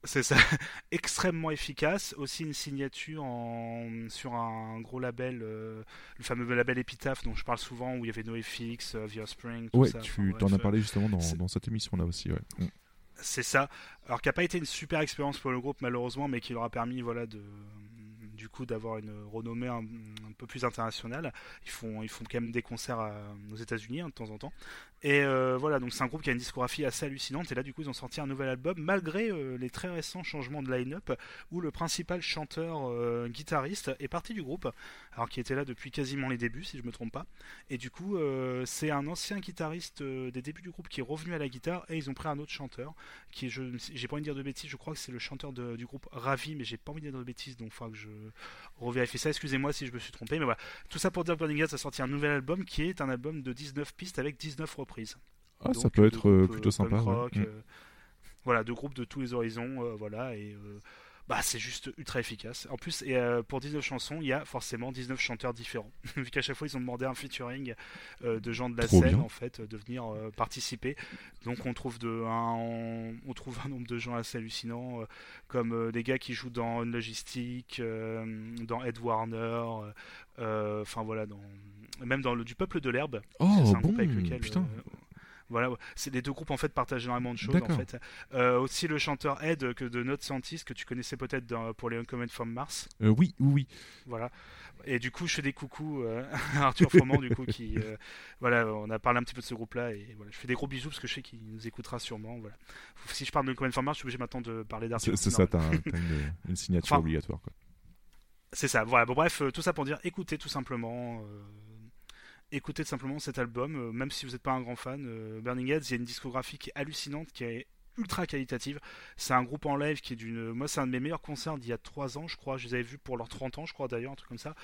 C'est ça, [laughs] extrêmement efficace. Aussi une signature en... sur un gros label, euh, le fameux label Epitaph dont je parle souvent, où il y avait NoFX, euh, The Offspring, tout Ouais, ça. tu Enfin, t'en as parlé justement dans, dans cette émission-là aussi. Ouais. C'est ça. Alors qui n'a pas été une super expérience pour le groupe malheureusement, mais qui leur a permis voilà de du coup d'avoir une renommée un, peu plus internationale. Ils font ils quand même des concerts aux États-Unis hein, de temps en temps. Et euh, voilà donc c'est un groupe qui a une discographie assez hallucinante. Et là du coup ils ont sorti un nouvel album malgré euh, les très récents changements de line-up où le principal chanteur euh, guitariste est parti du groupe, alors qui était là depuis quasiment les débuts si je me trompe pas. Et du coup c'est un ancien guitariste des débuts du groupe qui est revenu à la guitare et ils ont pris un autre chanteur qui je j'ai pas envie de dire de bêtises, je crois que c'est le chanteur du groupe Ravi, mais j'ai pas envie de dire de bêtises, donc il faudra que je revérifie ça. Excusez-moi si je me suis trompé, mais voilà. Tout ça pour dire que Burning Heads a sorti un nouvel album qui est un album de 19 pistes avec 19 reprises. Ah, ça peut être euh, plutôt euh, sympa. ouais. Mm. euh, voilà, de groupes de tous les horizons, voilà, et euh, bah c'est juste ultra efficace. En plus, et, euh, pour 19 chansons, il y a forcément 19 chanteurs différents. [laughs] Vu qu'à chaque fois ils ont demandé un featuring euh, de gens de la Trop scène bien. en fait de venir euh, participer. Donc on trouve de un, on trouve un nombre de gens assez hallucinants, euh, comme euh, des gars qui jouent dans une logistique, euh, dans Ed Warner, euh, enfin voilà, dans même dans le du peuple de l'herbe. Oh, C'est un bon, groupe avec lequel, putain. Euh, voilà, c'est les deux groupes en fait partagent énormément de choses en fait. Euh, aussi le chanteur Ed euh, que de Note Scientist que tu connaissais peut-être pour les Uncommon from Mars. Euh, oui, oui. Voilà. Et du coup, je fais des coucous euh, à [laughs] Arthur Froment, du coup, qui. euh, voilà, on a parlé un petit peu de ce groupe-là. Et voilà, je fais des gros bisous parce que je sais qu'il nous écoutera sûrement. Voilà. Si je parle de Uncommon from Mars, je suis obligé maintenant de parler d'Arthur. C'est ça, t'as un- t'as une, [laughs] une signature Enfin, obligatoire. Quoi. C'est ça, voilà. Bon, bref, euh, tout ça pour dire écoutez tout simplement. Écoutez simplement cet album, euh, même si vous n'êtes pas un grand fan. euh, Burning Heads, il y a une discographie qui est hallucinante, qui est ultra qualitative. C'est un groupe en live qui est d'une. Moi, c'est un de mes meilleurs concerts d'il y a 3 ans, je crois. Je les avais vus pour leurs 30 ans, je crois d'ailleurs, un truc comme ça.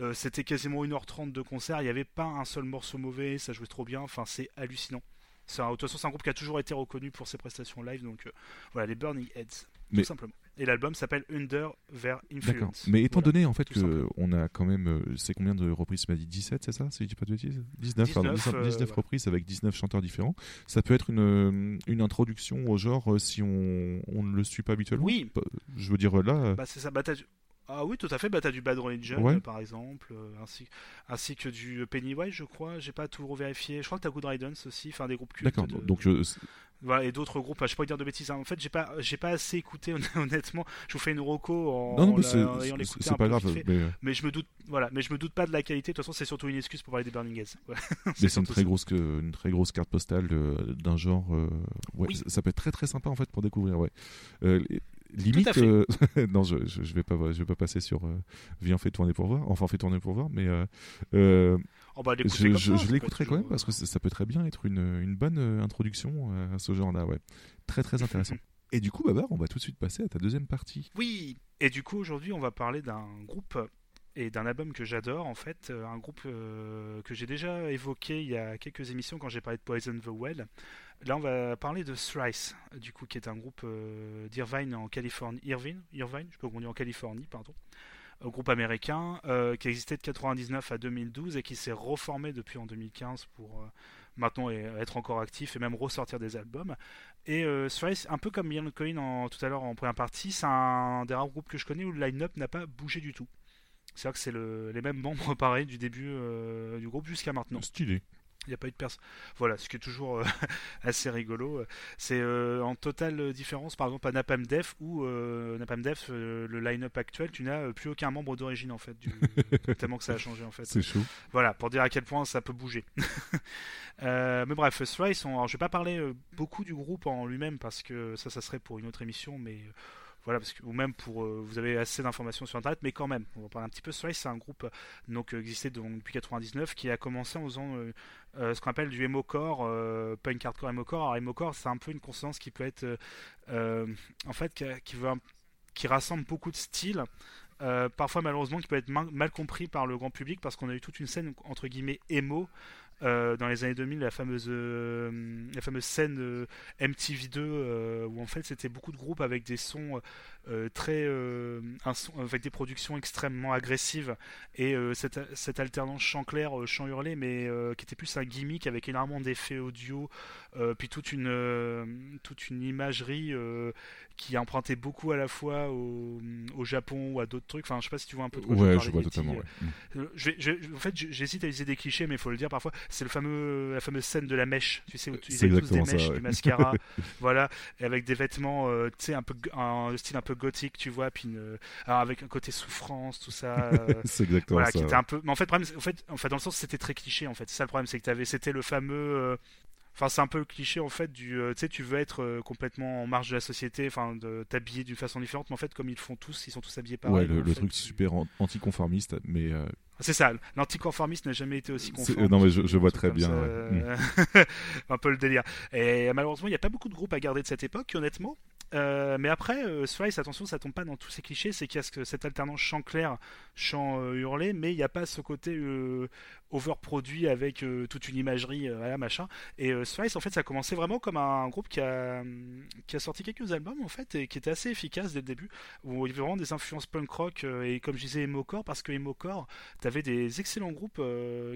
Euh, C'était quasiment 1h30 de concert. Il n'y avait pas un seul morceau mauvais, ça jouait trop bien. Enfin, c'est hallucinant. C'est un- De toute façon, c'est un groupe qui a toujours été reconnu pour ses prestations live. Donc, euh, voilà, les Burning Heads, Mais- tout simplement. Et l'album s'appelle Under D'accord. Influence. Mais étant Voilà. donné en fait tout que simplement. on a quand même, euh, c'est combien de reprises? Tu m'as dit 17, c'est ça Si je dis pas de bêtises? 19, pardon, 19, 19, 19 euh, reprises avec 19 chanteurs différents. Ça peut être une, euh, une introduction au genre si on, on ne le suit pas habituellement? Oui. Je veux dire là. Bah, c'est ça. Bah, Ah oui, tout à fait. Bah, t'as du Bad Religion, Ouais. euh, par exemple, euh, ainsi, ainsi que du Pennywise, je crois. J'ai pas tout revérifié. Je crois que t'as Good Riddance aussi, enfin des groupes cultes. D'accord. de- Donc je, Voilà, et d'autres groupes. Je peux pas dire de bêtises. hein. En fait, j'ai pas, j'ai pas assez écouté [laughs] honnêtement. Je vous fais une roco en, non, non, mais c'est- en pas grave. Mais, euh, Mais je me doute, voilà. Mais je me doute pas de la qualité. De toute façon, c'est surtout une excuse pour parler des Burning Heads. [laughs] Mais c'est une très ça. grosse, une très grosse carte postale d'un genre. euh, ouais, Oui. ça- peut être très très sympa en fait pour découvrir. Ouais. Euh, limite, fait. euh, [laughs] non, je, je, je vais pas, je vais pas passer sur. euh, viens, fais tourner pour voir. Enfin, fais tourner pour voir. Mais euh, euh, Oh, bah, je, l'écouterai quand même parce que ça ça peut très bien être une, une bonne introduction à ce genre-là. Ouais. Très très intéressant. [laughs] Et du coup, Babar, on va tout de suite passer à ta deuxième partie. Oui, et du coup aujourd'hui on va parler d'un groupe et d'un album que j'adore en fait, euh, un groupe euh, que j'ai déjà évoqué il y a quelques émissions quand j'ai parlé de Poison the Well. Là on va parler de Thrice, du coup qui est un groupe euh, d'Irvine en Californie, Irvine, Irvine, je peux dit en Californie, pardon. Un groupe américain euh, qui existait de 99 à 2012 et qui s'est reformé depuis en 2015 pour, euh, maintenant être encore actif et même ressortir des albums. Et euh, Thrice, un peu comme Ian Cohen en, tout à l'heure en première partie, c'est un des rares groupes que je connais où le line-up n'a pas bougé du tout. C'est vrai que c'est le- les mêmes membres [laughs] pareil du début euh, du groupe jusqu'à maintenant. Stylé. Il n'y a pas eu de personne. Voilà, ce qui est toujours euh, [laughs] assez rigolo. C'est euh, en totale différence, par exemple, à Napalm Death, où Napalm euh, le line-up actuel, tu n'as plus aucun membre d'origine en fait, du... [laughs] tellement que ça a changé en fait. C'est chaud. Voilà, pour dire à quel point ça peut bouger. Mais bref, Thrice, on... alors, je vais pas parler beaucoup du groupe en lui-même parce que ça, ça serait pour une autre émission, mais voilà, parce que, ou même pour euh, vous avez assez d'informations sur internet, mais quand même, on va parler un petit peu. Thrice, c'est un groupe euh, donc euh, existé depuis 99 qui a commencé en faisant ce qu'on appelle du emo-core, euh, punk hardcore emo-core. Alors emo-core, c'est un peu une consonance qui peut être, en fait, qui, qui veut un- qui rassemble beaucoup de styles. parfois malheureusement qui peut être mal, mal compris par le grand public parce qu'on a eu toute une scène entre guillemets emo euh, dans les années 2000 la fameuse euh, la fameuse scène euh, MTV2 euh, où en fait c'était beaucoup de groupes avec des sons très avec des productions extrêmement agressives. Et cette, cette alternance chant clair chant hurlé mais qui était plus un gimmick avec énormément d'effets audio euh, puis toute une euh, toute une imagerie euh, qui empruntait beaucoup à la fois au, au Japon ou à d'autres trucs enfin je sais pas si tu vois un peu de quoi Ouais, je vois totalement. ouais. Mm. Je je en fait, j'hésite à utiliser des clichés, mais il faut le dire parfois. C'est le fameux, la fameuse scène de la mèche. Tu sais où tu ils avaient tous des exactement ça, mèches, ouais. du mascara, [laughs] voilà, et avec des vêtements, tu sais, un peu, un style un peu gothique, tu vois, puis une- avec un côté souffrance, tout ça. [laughs] C'est exactement voilà, ça. qui était un peu. Mais en fait, problème, en fait, en fait, dans le sens, c'était très cliché. En fait, c'est ça le problème, c'est que t'avais, c'était le fameux. Enfin, c'est un peu le cliché en fait du. euh, tu sais, tu veux être euh, complètement en marge de la société, enfin, de t'habiller d'une façon différente, mais en fait, comme ils le font tous, ils sont tous habillés pareil. Ouais, le, en le fait, truc tu- super an- anticonformiste, mais euh, c'est ça, l'anticonformisme n'a jamais été aussi conforme. non, mais je- je vois très bien, ouais. [laughs] un peu le délire. Et malheureusement, il n'y a pas beaucoup de groupes à garder de cette époque, honnêtement. Euh, mais après, euh, attention, ça tombe pas dans tous ces clichés. C'est qu'il y a ce- cette alternance chant clair, chant euh, hurlé, mais il n'y a pas ce côté overproduit avec euh, toute une imagerie, euh, voilà, machin. Et euh, Thrice, en fait, ça a commencé vraiment comme un groupe qui a, hum, qui a sorti quelques albums, en fait, et qui était assez efficace dès le début, où il y avait vraiment des influences punk rock et, comme je disais, emo-core, parce que emo-core, t'avais des excellents groupes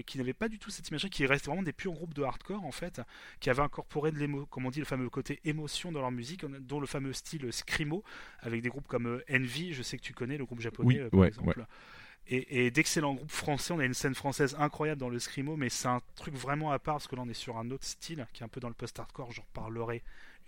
qui n'avaient pas du tout cette imagerie, qui restaient vraiment des purs groupes de hardcore, en fait, qui avaient incorporé de l'émo, comme on dit, le fameux côté émotion dans leur musique, dont le fameux style screamo, avec des groupes comme Envy, je sais que tu connais, le groupe japonais, Oui, par ouais, exemple. Et, d'excellents groupes français, on a une scène française incroyable dans le screamo, mais c'est un truc vraiment à part parce que là on est sur un autre style qui est un peu dans le post-hardcore, j'en reparlerai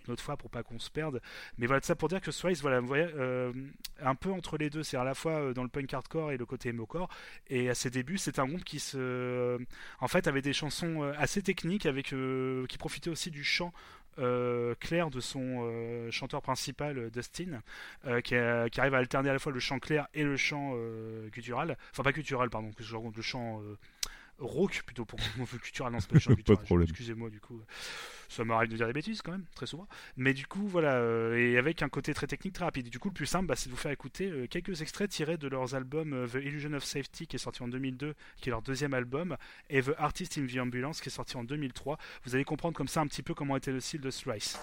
une autre fois pour pas qu'on se perde. Mais voilà, ça pour dire que Thrice, voilà, vous voyez, euh, un peu entre les deux, c'est à la fois euh, dans le punk hardcore et le côté emo-core. Et à ses débuts, c'était un groupe qui se, en fait, avait des chansons euh, assez techniques, avec euh, qui profitait aussi du chant. Euh, clair de son euh, chanteur principal euh, Dustin euh, qui, arrive à alterner à la fois le chant clair et le chant guttural. Enfin pas guttural pardon que je raconte le chant rauque plutôt pour guttural non c'est pas le [laughs] Pas de problème. excusez-moi du coup. Ça m'arrive de dire des bêtises quand même très souvent. Mais du coup voilà euh, et avec un côté très technique très rapide. Et du coup le plus simple bah, c'est de vous faire écouter euh, quelques extraits tirés de leurs albums euh, The Illusion of Safety qui est sorti en 2002 qui est leur deuxième album et The Artist in the Ambulance qui est sorti en 2003 vous allez comprendre comme ça un petit peu comment était le style de Thrice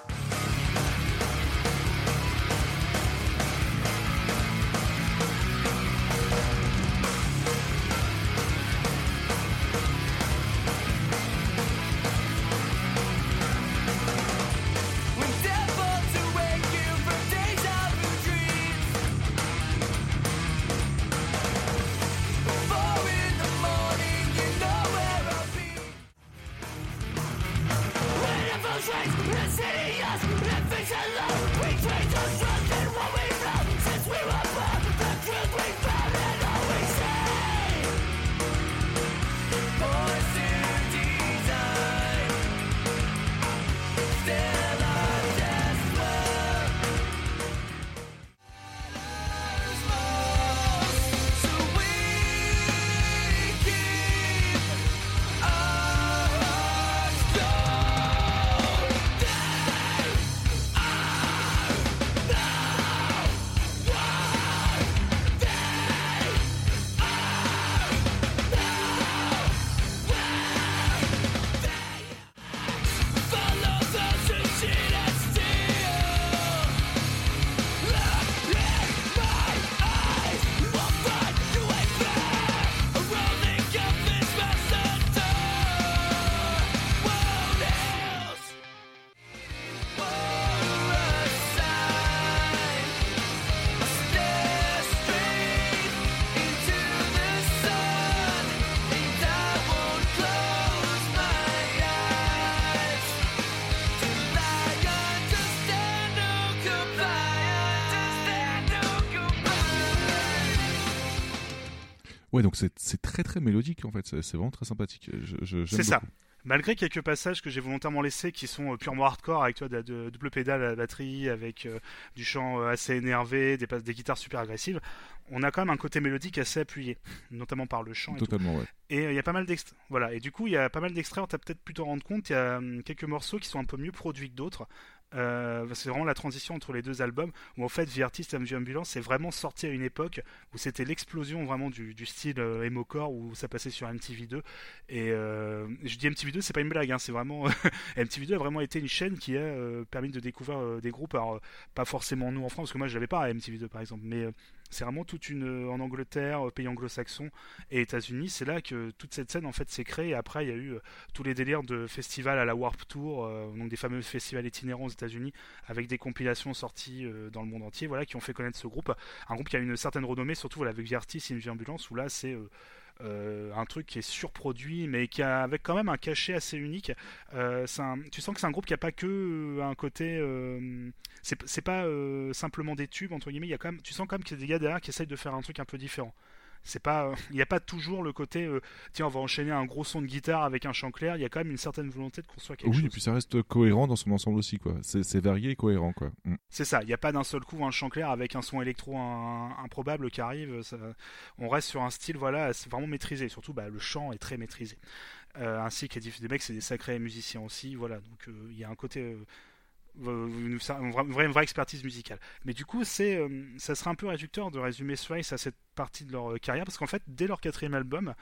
Ouais, donc c'est très très mélodique en fait, c'est vraiment très sympathique. C'est ça. Malgré quelques passages que j'ai volontairement laissés qui sont euh, purement hardcore avec toi de, de- double pédale à la batterie, avec euh, du chant euh, assez énervé, des, guitares super agressives, on a quand même un côté mélodique assez appuyé, notamment par le chant. Et, tout. Totalement, ouais. Et, euh, il y a pas mal d'extraits. Voilà. Et du coup, il y a pas mal d'extraits. On t'a peut-être pu t'en rendre compte. Il y a hum, quelques morceaux qui sont un peu mieux produits que d'autres. Euh, c'est vraiment la transition entre les deux albums où en fait The Artist and the Ambulance est vraiment sorti à une époque où c'était l'explosion vraiment du, style euh, emo-core où ça passait sur MTV2 et euh, je dis MTV2 c'est pas une blague hein, c'est vraiment [laughs] MTV2 a vraiment été une chaîne qui a euh, permis de découvrir des groupes. Alors pas forcément nous en France parce que moi je l'avais pas à MTV2 par exemple mais c'est vraiment toute une euh, en Angleterre, euh, pays anglo-saxons et États-Unis, c'est là que toute cette scène en fait s'est créée. Et après, il y a eu euh, tous les délires de festivals à la Warp Tour, donc des fameux festivals itinérants aux États-Unis, avec des compilations sorties dans le monde entier, voilà, qui ont fait connaître ce groupe. Un groupe qui a une certaine renommée, surtout voilà, avec Une Vie Ambulance, où là c'est euh, un truc qui est surproduit, mais qui a avec quand même un cachet assez unique. Euh, tu sens que c'est un groupe qui a pas que euh, un côté, c'est pas simplement des tubes entre guillemets. Il y a tu sens quand même qu'il y a des gars derrière qui essayent de faire un truc un peu différent. C'est pas, euh, [laughs] il n'y a pas toujours le côté, euh, tiens, on va enchaîner un gros son de guitare avec un chant clair. Il y a quand même une certaine volonté de construire quelque Oui, et chose. puis ça reste cohérent dans son ensemble aussi, quoi. C'est c'est varié et cohérent, quoi. Mm. C'est ça, il n'y a pas d'un seul coup un chant clair avec un son électro un- improbable qui arrive. ça- on reste sur un style voilà, c'est vraiment maîtrisé. Surtout, bah, le chant est très maîtrisé. Euh, ainsi que des mecs, c'est des sacrés musiciens aussi. Voilà, donc il y a un côté. Une, vraie, expertise musicale. Mais du coup, c'est, euh, ça serait un peu réducteur de résumer Thrice à cette partie de leur euh, carrière parce qu'en fait, dès leur quatrième album,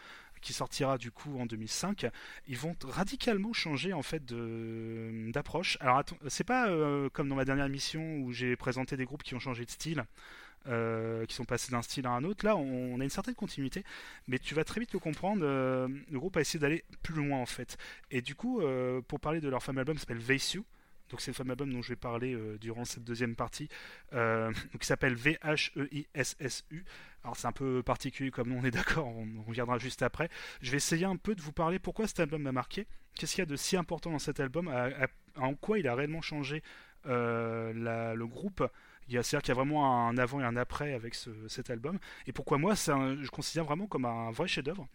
qui sortira du coup en 2005, ils vont radicalement changer en fait d'approche. Alors, c'est pas euh, comme dans ma dernière émission où j'ai présenté des groupes qui ont changé de style. qui sont passés d'un style à un autre. Là, on, a une certaine continuité, mais tu vas très vite le comprendre. le groupe a essayé d'aller plus loin en fait. Et du coup, pour parler de leur fameux album, s'appelle You. Donc c'est le fameux album dont je vais parler euh, durant cette deuxième partie, euh, [laughs] qui s'appelle V-H-E-I-S-S-U. Alors c'est un peu particulier comme on est d'accord, on, on reviendra juste après. Je vais essayer un peu de vous parler pourquoi cet album m'a marqué, qu'est-ce qu'il y a de si important dans cet album, en quoi il a réellement changé euh, la- le groupe. C'est-à-dire qu'il y a vraiment un avant et un après avec ce- cet album. Et pourquoi moi, un- je considère vraiment comme un vrai chef-d'œuvre.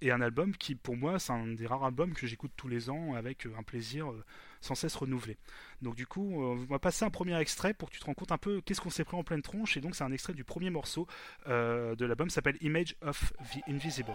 Et un album qui, pour moi, c'est un des rares albums que j'écoute tous les ans avec euh, un plaisir euh, sans cesse renouvelé. Donc du coup, euh, on va passer un premier extrait pour que tu te rends compte un peu qu'est-ce qu'on s'est pris en pleine tronche. Et donc c'est un extrait du premier morceau euh, de l'album, s'appelle Image of the Invisible.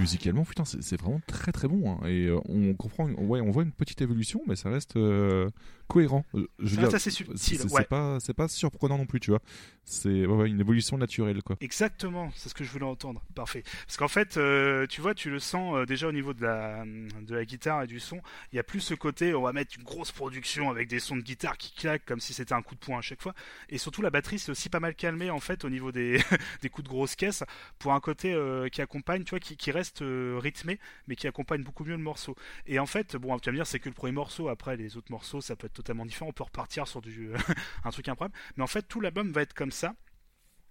Musicalement, putain, c'est vraiment très très bon. hein. Et euh, on comprend, ouais, on voit une petite évolution, mais ça reste euh, cohérent. Euh, Je veux dire, c'est subtil, c'est ouais. pas, c'est pas surprenant non plus, tu vois. C'est ouais, une évolution naturelle, quoi. Exactement, c'est ce que je voulais entendre. Parfait. Parce qu'en fait, euh, tu vois, tu le sens euh, déjà au niveau de la, de la guitare et du son. Il y a plus ce côté, on va mettre une grosse production avec des sons de guitare qui claquent comme si c'était un coup de poing à chaque fois. Et surtout, la batterie, c'est aussi pas mal calmé en fait au niveau des, [laughs] des coups de grosse caisse pour un côté euh, qui accompagne, tu vois, qui, qui reste euh, rythmé, mais qui accompagne beaucoup mieux le morceau. Et en fait, bon, tu vas me dire, c'est que le premier morceau. Après, les autres morceaux, ça peut être totalement différent. On peut repartir sur du, [laughs] un truc improbable. Mais en fait, tout l'album va être comme ça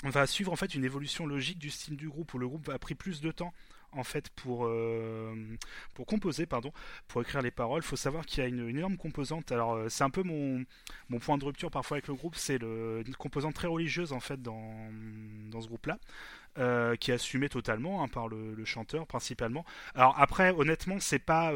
on va suivre en fait une évolution logique du style du groupe où le groupe a pris plus de temps en fait pour euh, pour composer pardon pour écrire les paroles faut savoir qu'il y a une, énorme composante alors euh, c'est un peu mon mon point de rupture parfois avec le groupe c'est le une composante très religieuse en fait dans dans ce groupe là euh, qui est assumé totalement hein, par le, chanteur principalement. Alors après, honnêtement, c'est pas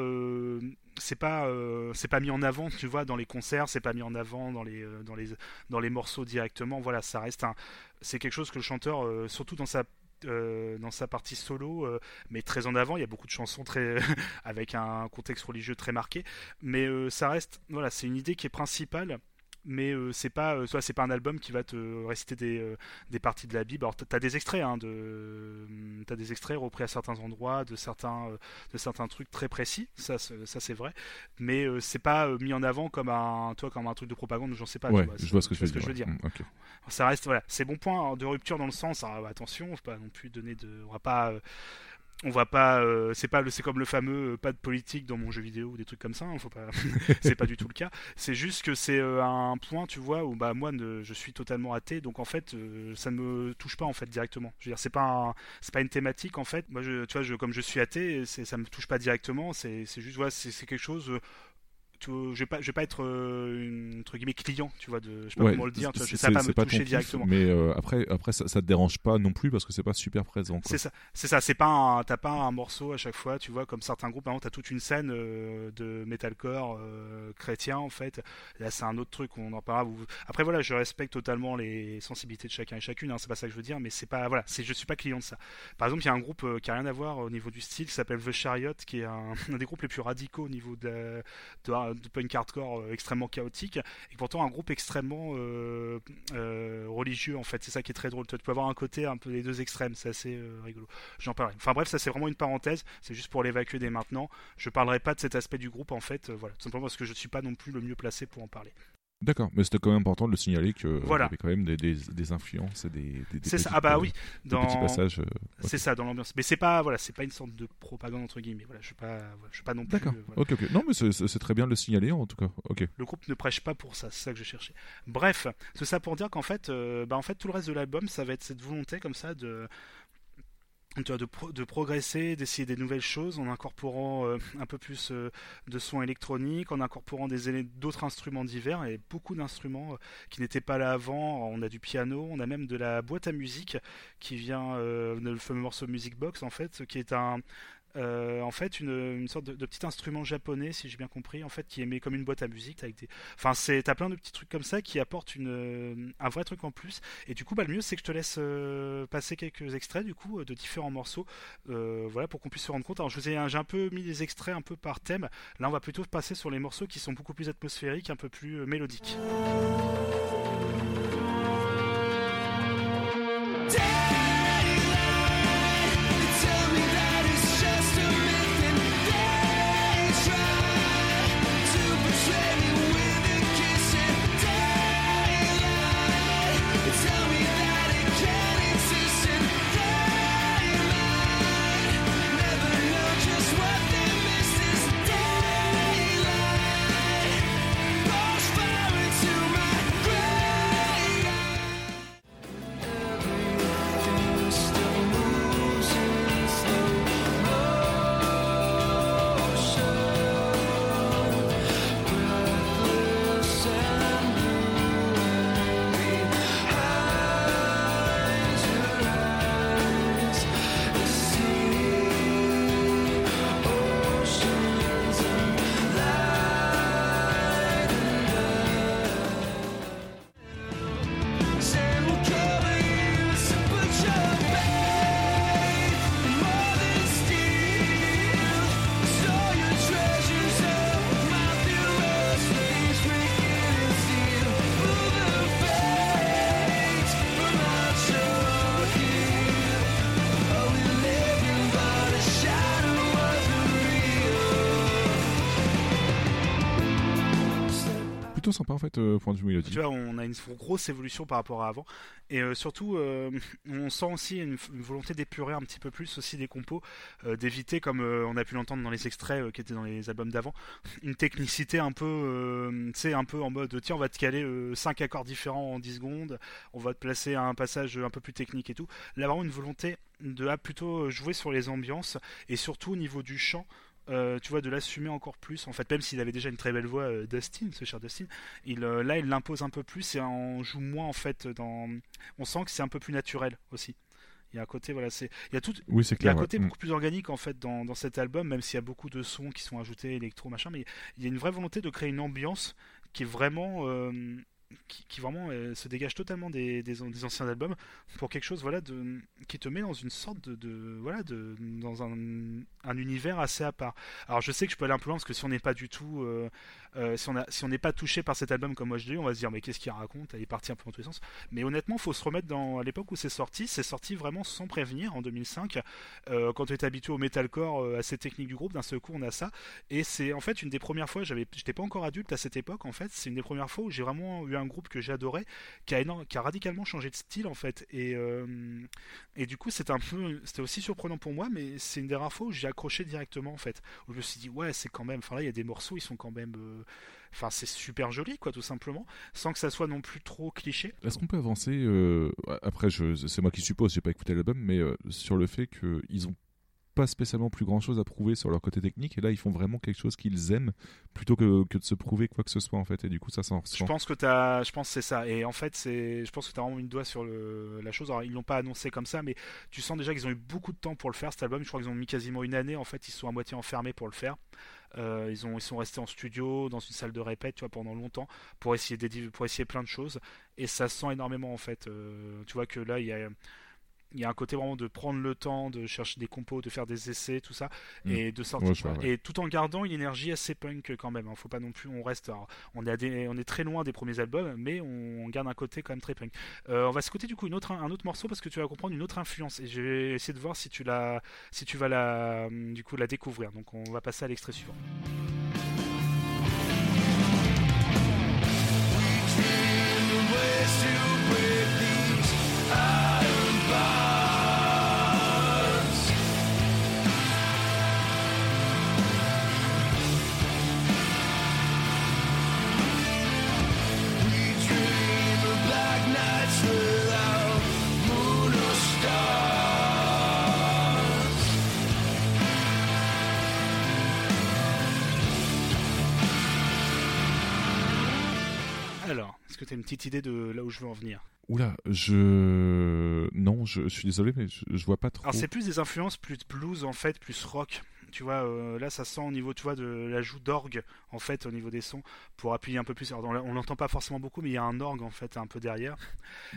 c'est pas c'est pas mis en avant, tu vois, dans les concerts, c'est pas mis en avant dans les dans les dans les morceaux directement. Voilà, ça reste un c'est quelque chose que le chanteur, surtout dans sa euh, dans sa partie solo, euh, met très en avant. Il y a beaucoup de chansons [laughs] avec un contexte religieux très marqué, mais euh, ça reste voilà, c'est une idée qui est principale mais euh, c'est pas euh, soit c'est pas un album qui va te réciter des, euh, des parties de la Bible. Alors t'as- des extraits hein, de t'as des extraits repris à certains endroits de certains de certains trucs très précis. Ça c'est- ça c'est vrai. Mais c'est pas mis en avant comme un toi comme un truc de propagande j'en sais pas tu ouais, vois, je vois ce que tu tu veux dire. je veux dire. Mm, ça reste voilà c'est bon point de rupture dans le sens alors, attention faut pas non plus donner de on va pas on va pas euh, c'est pas c'est comme le fameux euh, pas de politique dans mon jeu vidéo ou des trucs comme ça hein, faut pas [laughs] c'est pas du tout le cas. C'est juste que c'est euh, un point tu vois où bah moi je suis totalement athée donc en fait ça ne me touche pas en fait directement. Je veux dire c'est pas c'est pas une thématique en fait. Moi je tu vois comme je suis athée c'est ça me touche pas directement c'est juste voilà c'est quelque chose je vais pas je vais pas être euh, entre guillemets client tu vois de je sais pas Ouais, comment le dire tu vois, ça va pas me pas toucher kiff, directement Mais euh, après, après ça, ça te dérange pas non plus parce que c'est pas super présent. C'est ça, c'est ça, c'est pas un, t'as pas un morceau à chaque fois, tu vois, comme certains groupes, par exemple, t'as toute une scène euh, de metalcore euh, chrétien en fait. Là, c'est un autre truc, on en parlera. vous- Après voilà, je respecte totalement les sensibilités de chacun et chacune, hein, c'est pas ça que je veux dire, mais c'est pas, voilà, c'est, je suis pas client de ça. Par exemple, il y a un groupe qui a rien à voir au niveau du style, qui s'appelle The Chariot, qui est un, [laughs] un des groupes les plus radicaux au niveau de, de punk hardcore euh, extrêmement chaotique, et pourtant un groupe extrêmement euh, euh, religieux en fait. C'est ça qui est très drôle. Tu peux avoir un côté un peu des deux extrêmes, c'est assez rigolo. J'en parlerai. Enfin bref, ça c'est vraiment une parenthèse. C'est juste pour l'évacuer dès maintenant. Je parlerai pas de cet aspect du groupe en fait. voilà, tout simplement parce que je suis pas non plus le mieux placé pour en parler. D'accord, mais c'était quand même important de le signaler que Voilà. y avait quand même des, des, des influences et des, des, ça. Ah bah euh, oui. Dans... petits passages. euh, C'est ça dans l'ambiance. Mais c'est pas voilà, c'est pas une sorte de propagande entre guillemets. Voilà, je suis pas, je suis pas non plus. D'accord. euh, voilà. Ok, ok. Non, mais c'est- très bien de le signaler en tout cas. Ok. Le groupe ne prêche pas pour ça, c'est ça que je cherchais. Bref, c'est ça pour dire qu'en fait, euh, bah en fait, tout le reste de l'album, ça va être cette volonté comme ça de de, pro- de progresser, d'essayer des nouvelles choses en incorporant euh, un peu plus euh, de sons électroniques, en incorporant des d'autres instruments divers et beaucoup d'instruments euh, qui n'étaient pas là avant. On a du piano, on a même de la boîte à musique qui vient le fameux morceau Music Box en fait, qui est un euh, en fait une, sorte de, petit instrument japonais si j'ai bien compris en fait qui mis comme une boîte à musique enfin c'est t'as plein de petits trucs comme ça qui apportent une euh, un vrai truc en plus. Et du coup bah le mieux c'est que je te laisse euh, passer quelques extraits du coup de différents morceaux voilà pour qu'on puisse se rendre compte. Alors je vous ai j'ai un peu mis les extraits un peu par thème. Là on va plutôt passer sur les morceaux qui sont beaucoup plus atmosphériques un peu plus mélodiques Sympa en fait, euh, point de vue mélodique. Tu on a une grosse évolution par rapport à avant. Et euh, surtout, euh, on sent aussi une, volonté d'épurer un petit peu plus aussi des compos, d'éviter, comme on a pu l'entendre dans les extraits qui étaient dans les albums d'avant, une technicité un peu, un peu en mode, tiens, on va te caler 5 accords différents en 10 secondes, on va te placer un passage un peu plus technique et tout. Là, vraiment une volonté de ah, plutôt jouer sur les ambiances et surtout au niveau du chant. Euh, tu vois, de l'assumer encore plus. En fait, même s'il avait déjà une très belle voix, euh, Dustin, ce cher Dustin, il, euh, là, il l'impose un peu plus et on joue moins en fait dans. On sent que c'est un peu plus naturel aussi. Il y a un côté, voilà, c'est, il y a tout, Oui, c'est il y a clair. un ouais. côté Mm. beaucoup plus organique en fait dans, dans cet album, même s'il y a beaucoup de sons qui sont ajoutés, électro, machin, mais il y a une vraie volonté de créer une ambiance qui est vraiment, euh, qui, qui vraiment euh, se dégage totalement des, des, des anciens albums pour quelque chose, voilà, de, qui te met dans une sorte de, de voilà, de, dans un, un univers assez à part. Alors je sais que je peux aller un peu loin parce que si on n'est pas du tout, euh, euh, si on on n'est pas touché par cet album comme moi je l'ai on va se dire mais qu'est-ce qu'il raconte? Il est parti un peu dans tous les sens. Mais honnêtement, faut se remettre dans à l'époque où c'est sorti. C'est sorti vraiment sans prévenir en 2005. Euh, quand tu es habitué au metalcore euh, assez technique du groupe, d'un seul coup on a ça. Et c'est en fait une des premières fois, j'avais, j'étais pas encore adulte à cette époque en fait. C'est une des premières fois où j'ai vraiment eu un groupe que j'adorais, qui a, qui a radicalement changé de style en fait. Et, et du coup c'était un peu, c'était aussi surprenant pour moi, mais c'est une des rares fois où j'ai accroché directement en fait. Je me suis dit ouais c'est quand même, enfin là il y a des morceaux, ils sont quand même, euh, enfin c'est super joli quoi tout simplement, sans que ça soit non plus trop cliché. Est-ce qu'on peut avancer euh, Après, c'est moi qui suppose, j'ai pas écouté l'album, mais euh, sur le fait qu'ils ont pas spécialement plus grand chose à prouver sur leur côté technique, et là ils font vraiment quelque chose qu'ils aiment plutôt que, que de se prouver quoi que ce soit en fait, et du coup ça s'en Je ressent. pense que t'as, je pense que c'est ça. Et en fait, c'est, je pense que t'as vraiment mis le doigt sur le, la chose. Alors, ils l'ont pas annoncé comme ça, mais tu sens déjà qu'ils ont eu beaucoup de temps pour le faire cet album. Je crois qu'ils ont mis quasiment une année. En fait, ils sont à moitié enfermés pour le faire. Euh, ils ont, ils sont restés en studio, dans une salle de répète, tu vois, pendant longtemps, pour essayer d'édi- pour essayer plein de choses. Et ça se sent énormément en fait. Euh, tu vois que là, il y a il y a un côté vraiment de prendre le temps de chercher des compos, de faire des essais, tout ça, Mm. et de sortir. Ouais, ouais. Et tout en gardant une énergie assez punk quand même. hein. Faut pas non plus, on reste, alors, on est, à des- on est très loin des premiers albums, mais on, garde un côté quand même très punk. Euh, on va s'écouter du coup une autre, un autre morceau parce que tu vas comprendre une autre influence. Et je vais essayer de voir si tu la, si tu vas la, du coup la découvrir. Donc on va passer à l'extrait suivant. Une petite idée de là où je veux en venir Oula, je. Non, je, je suis désolé, mais je, je vois pas trop. Alors c'est plus des influences plus blues en fait, plus rock. Tu vois, euh, là ça sent au niveau, tu vois, de l'ajout d'orgue en fait au niveau des sons pour appuyer un peu plus. Alors, on l'entend pas forcément beaucoup, mais il y a un orgue en fait un peu derrière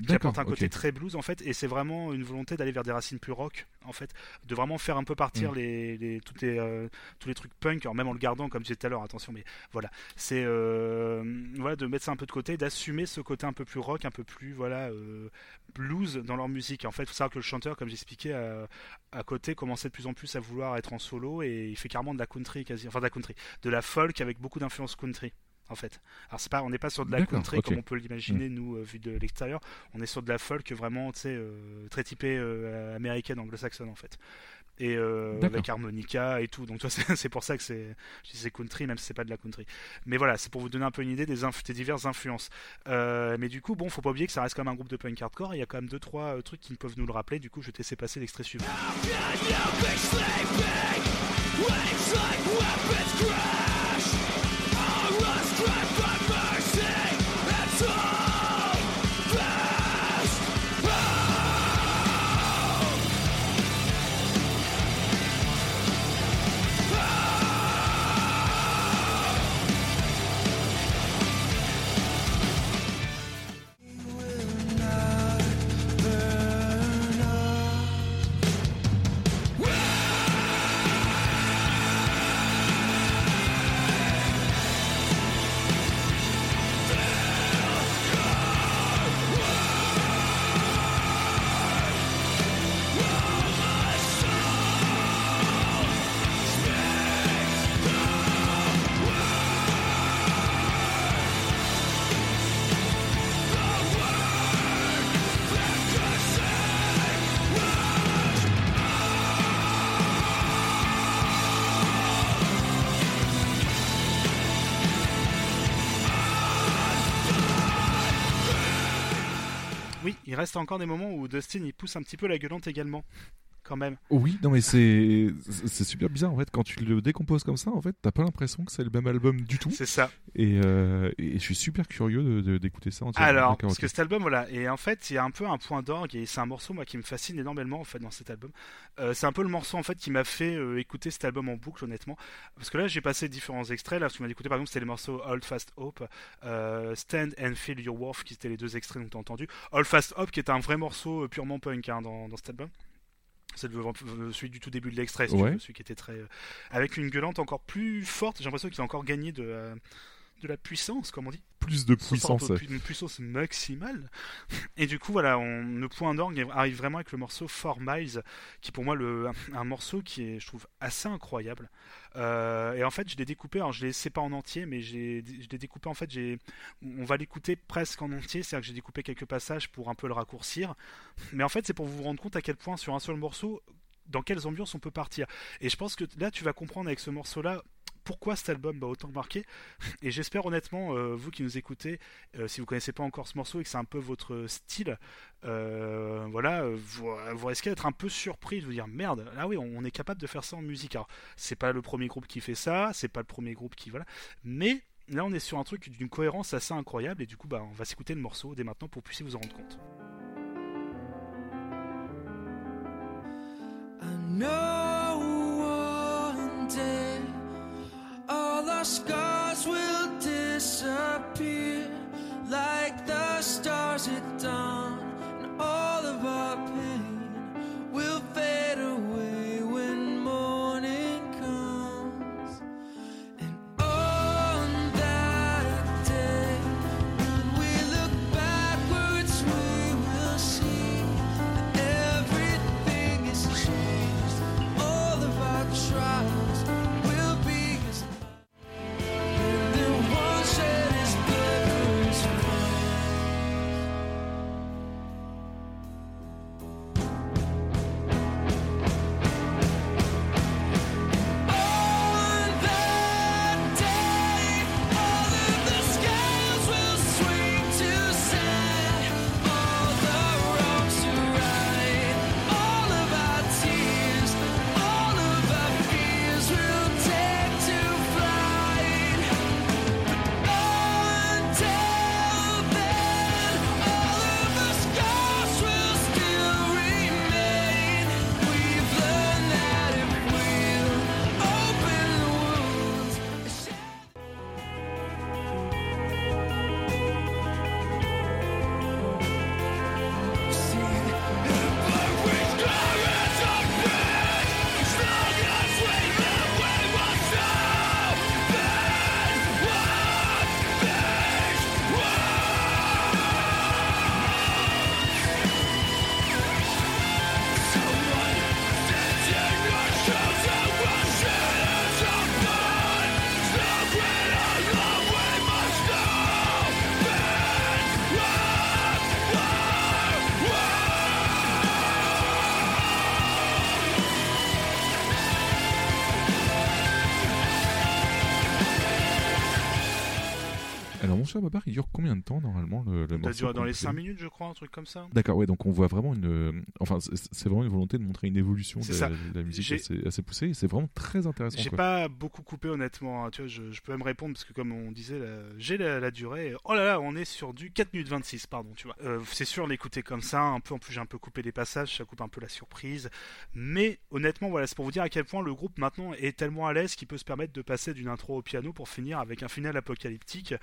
qui apporte un côté très blues en fait, et c'est vraiment une volonté d'aller vers des racines plus rock en fait, de vraiment faire un peu partir Mm. les, les, toutes les, euh, tous les trucs punk, alors même en le gardant comme je disais tout à l'heure, attention, mais voilà, c'est euh, voilà de mettre ça un peu de côté, d'assumer ce côté un peu plus rock, un peu plus voilà blues dans leur musique. En fait, il faut savoir que le chanteur, comme j'expliquais, à, à côté commençait de plus en plus à vouloir être en solo et il fait carrément de la country quasi, enfin de la country, de la folk avec beaucoup d'influence country. En fait, alors c'est pas, on n'est pas sur de la country comme on peut l'imaginer nous euh, vu de l'extérieur. On est sur de la folk vraiment, tu sais, euh, très typée euh, américaine, anglo-saxonne en fait, et avec harmonica et tout. Donc tu vois, [laughs] c'est pour ça que c'est, country même si c'est pas de la country. Mais voilà, c'est pour vous donner un peu une idée des, inf- des diverses influences. Mais du coup, bon, faut pas oublier que ça reste quand même un groupe de punk hardcore. et Il y a quand même deux trois trucs qui peuvent nous le rappeler. Du coup, je vais te laisser passer l'extrait suivant. Waves like weapons crash, our last il reste encore des moments où Dustin il pousse un petit peu la gueulante également. Quand même. Oui, non mais c'est c'est super bizarre en fait quand tu le décomposes comme ça en fait t'as pas l'impression que c'est le même album du tout C'est ça. et, euh, et je suis super curieux d'écouter ça entièrement. Alors, parce que cet album, voilà, et en fait, il y a un peu un point d'orgue, et c'est un morceau, moi, qui me fascine énormément, en fait, dans cet album. Euh, c'est un peu le morceau, en fait, qui m'a fait euh, écouter cet album en boucle, honnêtement. Parce que là, j'ai passé différents extraits, là, ce que tu m'as écouté, par exemple, c'était les morceaux Hold Fast Hope, Stand and Feel Your Worth, qui étaient les deux extraits dont tu as entendu. Hold Fast Hope, qui est un vrai morceau purement punk, hein, dans, dans cet album. C'est le- le- celui du tout début de l'extrait, Ouais. celui qui était très. euh, avec une gueulante encore plus forte, j'ai l'impression qu'il a encore gagné de. De la puissance, comme on dit. plus de puissance. une puissance maximale. Et du coup, voilà, on, le point d'orgue arrive vraiment avec le morceau Four Miles, qui est pour moi le, un, un morceau qui est, je trouve, assez incroyable. Euh, et en fait, je l'ai découpé, alors je l'ai laissé pas en entier, mais je l'ai découpé, en fait, j'ai, on va l'écouter presque en entier, c'est-à-dire que j'ai découpé quelques passages pour un peu le raccourcir. Mais en fait, c'est pour vous rendre compte à quel point, sur un seul morceau, dans quelles ambiances on peut partir. Et je pense que là, tu vas comprendre avec ce morceau-là pourquoi cet album m'a autant marqué. Et j'espère honnêtement, euh, vous qui nous écoutez, euh, si vous connaissez pas encore ce morceau et que c'est un peu votre style, euh, voilà, vous, vous risquez d'être un peu surpris de vous dire merde, ah oui, on, est capable de faire ça en musique. Alors, c'est pas le premier groupe qui fait ça, c'est pas le premier groupe qui voilà, mais là on est sur un truc d'une cohérence assez incroyable et du coup, bah, on va s'écouter le morceau dès maintenant pour que vous puissiez vous en rendre compte. All our scars will disappear like the stars at dawn, Cher Babar, il dure combien de temps dans les complet 5 minutes, je crois, un truc comme ça. D'accord, ouais, donc on voit vraiment une. euh, Enfin, c'est vraiment une volonté de montrer une évolution de la, ça. de la musique assez, assez poussée c'est vraiment très intéressant. J'ai pas beaucoup coupé honnêtement, hein, tu vois, je, je peux même répondre parce que comme on disait, j'ai la, la durée. Oh là là, on est sur du 4 minutes 26, pardon, tu vois. Euh, c'est sûr l'écouter comme ça, un peu en plus j'ai un peu coupé les passages, ça coupe un peu la surprise. Mais honnêtement, voilà, c'est pour vous dire à quel point le groupe maintenant est tellement à l'aise qu'il peut se permettre de passer d'une intro au piano pour finir avec un final apocalyptique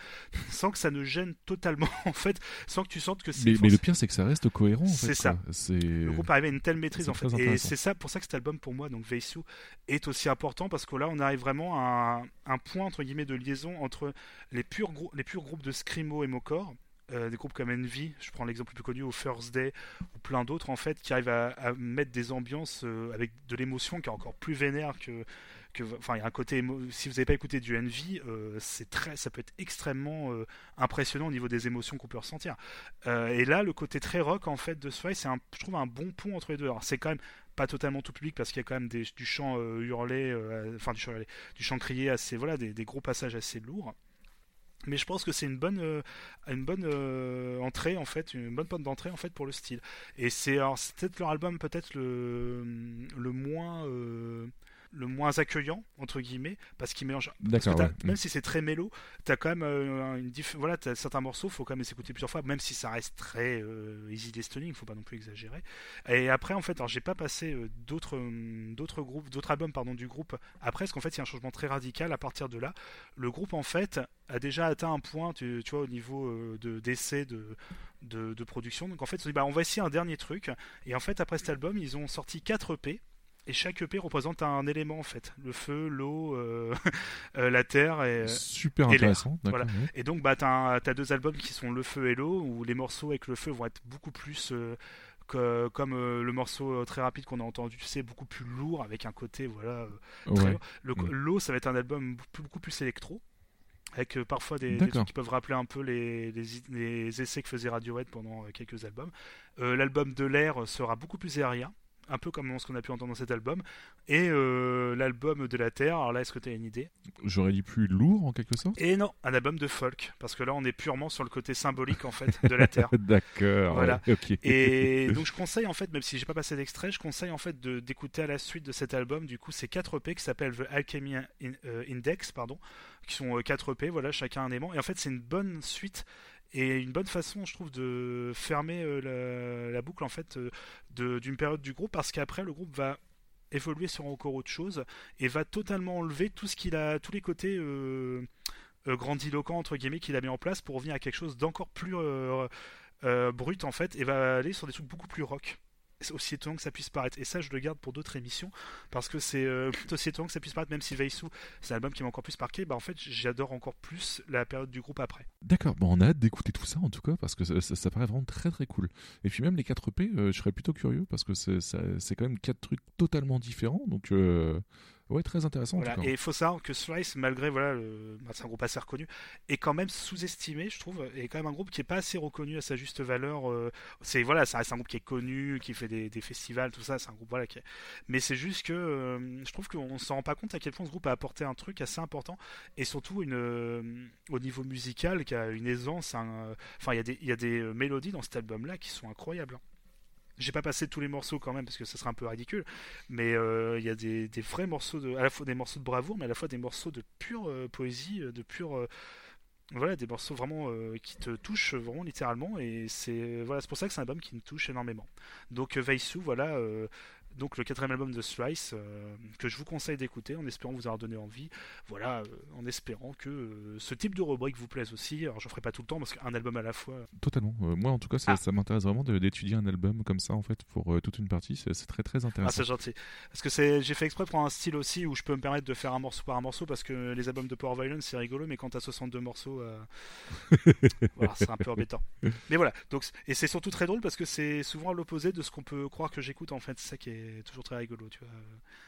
sans que ça ne gêne totalement [laughs] en fait, sans que tu sentes que c'est Mais, le pire, c'est que ça reste cohérent. en fait, C'est ça. le groupe arrive à une telle maîtrise en fait. Et c'est ça pour ça que cet album pour moi, donc Veisu, est aussi important parce que là on arrive vraiment à un, un point entre guillemets de liaison entre les purs, les purs groupes de Screamo et Mocor. euh, des groupes comme Envy, je prends l'exemple le plus connu, ou First Day, ou plein d'autres en fait, qui arrivent à, à mettre des ambiances euh, avec de l'émotion qui est encore plus vénère que, que enfin il y a un côté si vous n'avez pas écouté du Envy, euh, c'est très, ça peut être extrêmement euh, impressionnant au niveau des émotions qu'on peut ressentir. Euh, et là, le côté très rock en fait de Sway, c'est je trouve un bon pont entre les deux. Alors c'est quand même pas totalement tout public parce qu'il y a quand même des- du chant euh, hurlé, euh, enfin du chant crié assez, voilà, des, gros passages assez lourds. Mais je pense que c'est une bonne, euh, une bonne euh, entrée en fait, une bonne porte d'entrée en fait pour le style. Et c'est peut-être leur album peut-être le, le moins euh, le moins accueillant entre guillemets parce qu'il mélange. parce que ouais. Même si c'est très mélo, t'as quand même euh, une diff- voilà, t'as certains morceaux, faut quand même les écouter plusieurs fois, même si ça reste très euh, easy listening, faut pas non plus exagérer. Et après en fait, alors j'ai pas passé euh, d'autres euh, d'autres groupes, d'autres albums pardon du groupe après, parce qu'en fait il y a un changement très radical à partir de là. Le groupe en fait a déjà atteint un point, tu, tu vois, au niveau euh, de d'essai de, de de production. Donc en fait, sont dit, bah, on va essayer un dernier truc. Et en fait, après cet album, ils ont sorti 4 EP. Et chaque EP représente un élément en fait, le feu, l'eau, euh, [laughs] euh, la terre et, euh, Super et intéressant. Voilà. et donc bah t'as as deux albums qui sont le feu et l'eau où les morceaux avec le feu vont être beaucoup plus euh, que- comme euh, le morceau très rapide qu'on a entendu, tu sais, beaucoup plus lourd avec un côté voilà Ouais. Le- Ouais. L'eau ça va être un album beaucoup, plus électro avec parfois des, des trucs qui peuvent rappeler un peu les, les, les essais que faisait Radiohead pendant quelques albums. L'album de l'air sera beaucoup plus aérien, un peu comme ce qu'on a pu entendre dans cet album. Et euh, l'album de la Terre, alors là, est-ce que tu as une idée? J'aurais dit plus lourd en quelque sorte? Et non, un album de folk, parce que là, on est purement sur le côté symbolique en fait de la Terre. [laughs] D'accord. Voilà. ouais. Et donc je conseille en fait, même si j'ai pas passé d'extrait, je conseille en fait de- d'écouter à la suite de cet album. Du coup, c'est 4 EP qui s'appellent The Alchemy euh, Index, pardon, qui sont 4 EP, voilà, chacun un aimant. Et en fait, c'est une bonne suite et une bonne façon, je trouve, de fermer euh, la, boucle en fait euh, d'une période du groupe, parce qu'après le groupe va évoluer sur encore autre chose et va totalement enlever tout ce qu'il a, tous les côtés euh, grandiloquents entre guillemets qu'il a mis en place pour revenir à quelque chose d'encore plus brut en fait et va aller sur des trucs beaucoup plus rock. Aussi étonnant que ça puisse paraître. Et ça, je le garde pour d'autres émissions parce que c'est euh, aussi étonnant que ça puisse paraître, même si Veisu, c'est un album qui m'a encore plus marqué. Bah en fait, j'adore encore plus la période du groupe après. D'accord, bon, on a hâte d'écouter tout ça en tout cas parce que ça, paraît vraiment très très cool. Et puis même les 4 EP, euh, je serais plutôt curieux parce que c'est quand même quatre trucs totalement différents. Donc euh, ouais, très intéressant Voilà. en tout cas. Et il faut savoir que Slice, malgré voilà, le- c'est un groupe assez reconnu, est quand même sous-estimé, je trouve. Et quand même un groupe qui est pas assez reconnu à sa juste valeur. euh, c'est voilà, ça reste un groupe qui est connu, qui fait des, des festivals, tout ça. C'est un groupe voilà qui. est- Mais c'est juste que euh, je trouve qu'on s'en rend pas compte à quel point ce groupe a apporté un truc assez important et surtout une euh, au niveau musical qui a une aisance. un- Enfin, il y a des il y a des mélodies dans cet album-là qui sont incroyables. hein. J'ai pas passé tous les morceaux quand même parce que ça serait un peu ridicule, mais euh, il y a des, vrais morceaux de, à la fois des morceaux de bravoure, mais à la fois des morceaux de pure euh, poésie, euh, de pure, voilà, des morceaux vraiment qui te touchent vraiment littéralement, et c'est voilà, c'est pour ça que c'est un album qui me touche énormément. Donc Veisu, voilà, donc le quatrième album de Slice euh, que je vous conseille d'écouter, en espérant vous avoir donné envie, voilà, euh, en espérant que euh, ce type de rubrique vous plaise aussi. Alors j'en ferai pas tout le temps parce qu'un album à la fois, Totalement. Moi en tout cas, ça, Ah. ça m'intéresse vraiment d'étudier un album comme ça en fait pour toute une partie. C'est très très Ah, intéressant. c'est gentil. Parce que j'ai fait exprès pour un style aussi où je peux me permettre de faire un morceau par un morceau parce que les albums de Power Violence c'est rigolo, mais quand t'as 62 morceaux, [laughs] voilà, c'est un peu embêtant. Mais voilà. Donc, et c'est surtout très drôle parce que c'est souvent à l'opposé de ce qu'on peut croire que j'écoute en fait. C'est ça qui est toujours très rigolo, tu vois.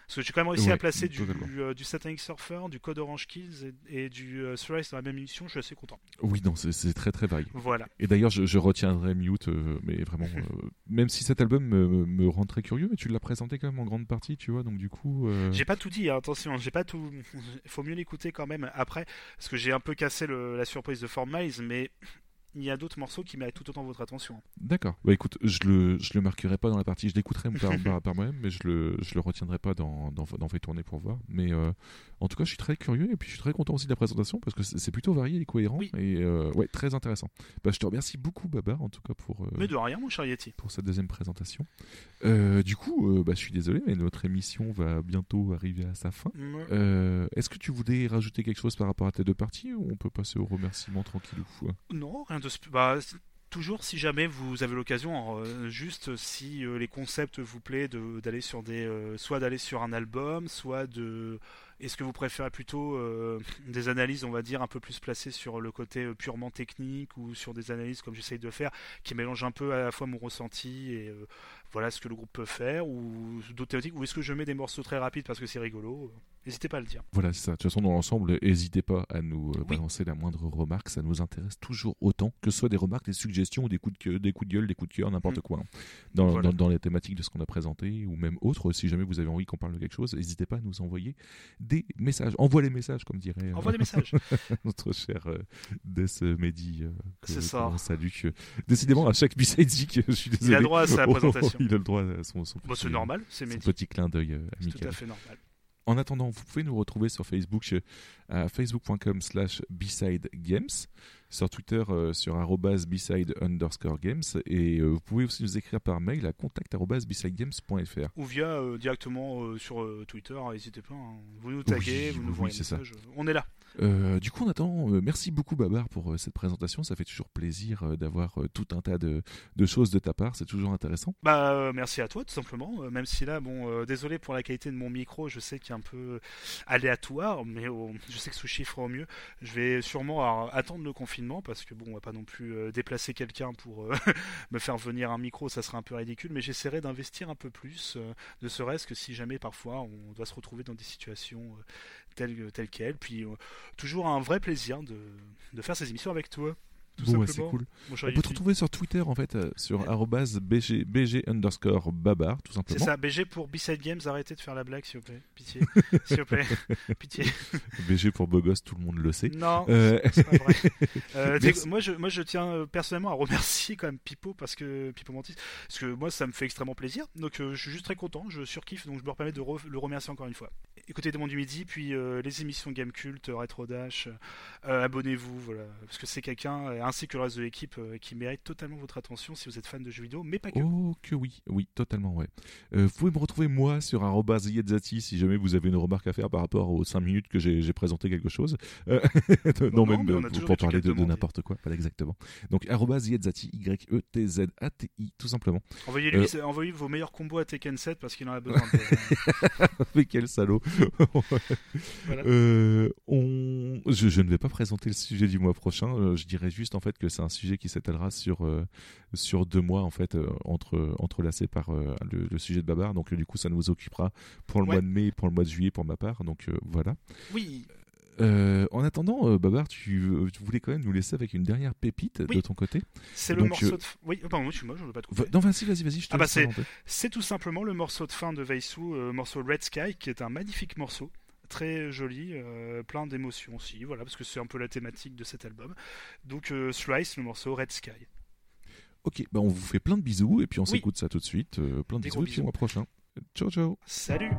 Parce que j'ai quand même réussi Ouais, à placer du, euh, du Satanic Surfer, du Code Orange Kills et, et du euh, Thrice dans la même émission. Je suis assez content. Oui, non, c'est très très varié. Voilà. Et d'ailleurs, je, je retiendrai Mute, euh, mais vraiment, euh, [laughs] même si cet album me, rend très curieux, mais tu l'as présenté quand même en grande partie, tu vois, donc du coup. euh, J'ai pas tout dit, hein, attention, j'ai pas tout. Il [laughs] faut mieux l'écouter quand même après, parce que j'ai un peu cassé le- la surprise de Form Miles, mais il y a d'autres morceaux qui méritent tout autant votre attention. D'accord. Bah écoute, je le, je le marquerai pas dans la partie, je l'écouterai par, [laughs] par, par moi-même, mais je le, je le retiendrai pas dans, dans, dans Fait tourner pour voir. Mais euh, en tout cas, je suis très curieux et puis je suis très content aussi de la présentation parce que c'est plutôt varié et cohérent Oui. et euh, ouais, très intéressant. Bah, je te remercie beaucoup, Babar, en tout cas pour. euh, Mais de rien, mon cher Yeti. pour cette deuxième présentation. Euh, du coup, euh, bah, je suis désolé, mais notre émission va bientôt arriver à sa fin. Est-ce que tu voudrais rajouter quelque chose par rapport à tes deux parties ou on peut passer au remerciement tranquillou Non, rien de. Bah, toujours, si jamais vous avez l'occasion, euh, juste si euh, les concepts vous plaît, de- d'aller sur des, euh, soit d'aller sur un album, soit de. Est-ce que vous préférez plutôt [laughs] des analyses, on va dire, un peu plus placées sur le côté purement technique ou sur des analyses comme j'essaye de faire, qui mélangent un peu à la fois mon ressenti et voilà ce que le groupe peut faire, ou d'autres thématiques, ou est-ce que je mets des morceaux très rapides parce que c'est rigolo N'hésitez pas à le dire. Voilà, c'est ça. De toute façon, dans l'ensemble, n'hésitez pas à nous euh, Oui. balancer la moindre remarque. Ça nous intéresse toujours autant, que ce soit des remarques, des suggestions, ou des coups de, gueule- des coups de gueule, des coups de cœur, n'importe Mm. quoi. hein. Dans, Voilà. dans, dans les thématiques de ce qu'on a présenté, ou même autres, si jamais vous avez envie qu'on parle de quelque chose, n'hésitez pas à nous envoyer des messages. Envoie les messages, comme dirait euh, Envoie des messages. [laughs] notre cher euh, Mehdi. euh, C'est ça. que- Décidément, à chaque [laughs] je suis désolé. Il a droit à sa [laughs] Oh, présentation. Il a le droit à son, son Bon, c'est petit- normal, c'est son Mehdi. petit clin d'œil euh, C'est tout amical. à fait normal. En attendant, vous pouvez nous retrouver sur Facebook à facebook.com slash B-Side Games, sur Twitter euh, sur arrobas B-Side underscore Games, et euh, vous pouvez aussi nous écrire par mail à contact arrobas bsidegames.fr. Ou via euh, directement sur Twitter, n'hésitez pas. hein. Vous nous taguez, Oui, vous oui, nous voyez un ça. On est là. Euh, du coup, en attendant, euh, merci beaucoup Babar pour euh, cette présentation. Ça fait toujours plaisir euh, d'avoir tout un tas de, choses de ta part. C'est toujours intéressant. Bah, merci à toi, tout simplement. Même si là, bon, désolé pour la qualité de mon micro, je sais qu'il est un peu aléatoire, mais je sais que sous chiffre au mieux. Je vais sûrement attendre le confinement parce que bon, on va pas non plus déplacer quelqu'un pour [laughs] me faire venir un micro, ça serait un peu ridicule. Mais j'essaierai d'investir un peu plus, ne serait-ce que si jamais parfois on doit se retrouver dans des situations telles, telles quelles. Puis euh, toujours un vrai plaisir de, de faire ces émissions avec toi. Tout Bon, ouais, c'est cool. On peut te retrouver sur Twitter en fait, euh, sur Ouais. BG, BG underscore Babar, tout C'est simplement. ça, BG pour B-Side Games, arrêtez de faire la blague, s'il vous plaît. Pitié. [laughs] s'il vous plaît. [laughs] Pitié. BG pour gosse, tout le monde le sait. Non, Euh, c'est pas vrai. [laughs] Euh, moi, je, moi, je tiens personnellement à remercier quand même Pipo, parce que Pipo Mantis, parce que moi, ça me fait extrêmement plaisir. Donc, je suis juste très content, je surkiffe, donc je me permets de re- le remercier encore une fois. Écoutez Demande du Midi, puis les émissions Game Cult, Retro Dash, abonnez-vous, voilà, parce que c'est quelqu'un, ainsi que le reste de l'équipe, euh, qui mérite totalement votre attention si vous êtes fan de jeux vidéo, mais pas que. Oh que oui, oui, totalement, ouais. Euh, vous pouvez me retrouver moi sur Yetzati si jamais vous avez une remarque à faire par rapport aux 5 minutes que j'ai présenté quelque chose. Euh, [laughs] non, non, même pour parler de, de n'importe quoi, voilà exactement. Donc Yetzati, Y-E-T-Z-A-T-I, tout simplement. Envoyez-lui, envoyez vos meilleurs combos à Tekken 7 parce qu'il en a besoin. [laughs] de- Mais quel salaud [laughs] Voilà. On... je, je ne vais pas présenter le sujet du mois prochain. je dirais juste en fait que c'est un sujet qui s'étalera sur euh, sur deux mois en fait euh, entre entrelacé par euh, le, le sujet de Babar. Donc du coup ça nous occupera pour le Ouais. mois de mai, pour le mois de juillet pour ma part. Donc voilà. Oui, Euh, en attendant, euh, Babar, tu, euh, tu voulais quand même nous laisser avec une dernière pépite Oui. de ton côté. c'est le Donc, morceau de. f- Oui, pardon, je suis moi, je ne veux pas te Va- couper. Non, vas-y, vas-y, vas-y, je te Ah bah, c'est- tout simplement le morceau de fin de Veisu, morceau Red Sky, qui est un magnifique morceau, très joli, euh, plein d'émotions aussi, voilà, parce que c'est un peu la thématique de cet album. Donc euh, Slice, le morceau Red Sky. Ok, bah on vous fait plein de bisous et puis on Oui. s'écoute ça tout de suite. Euh, plein de Des bisous et puis au mois prochain. Ciao, ciao. Salut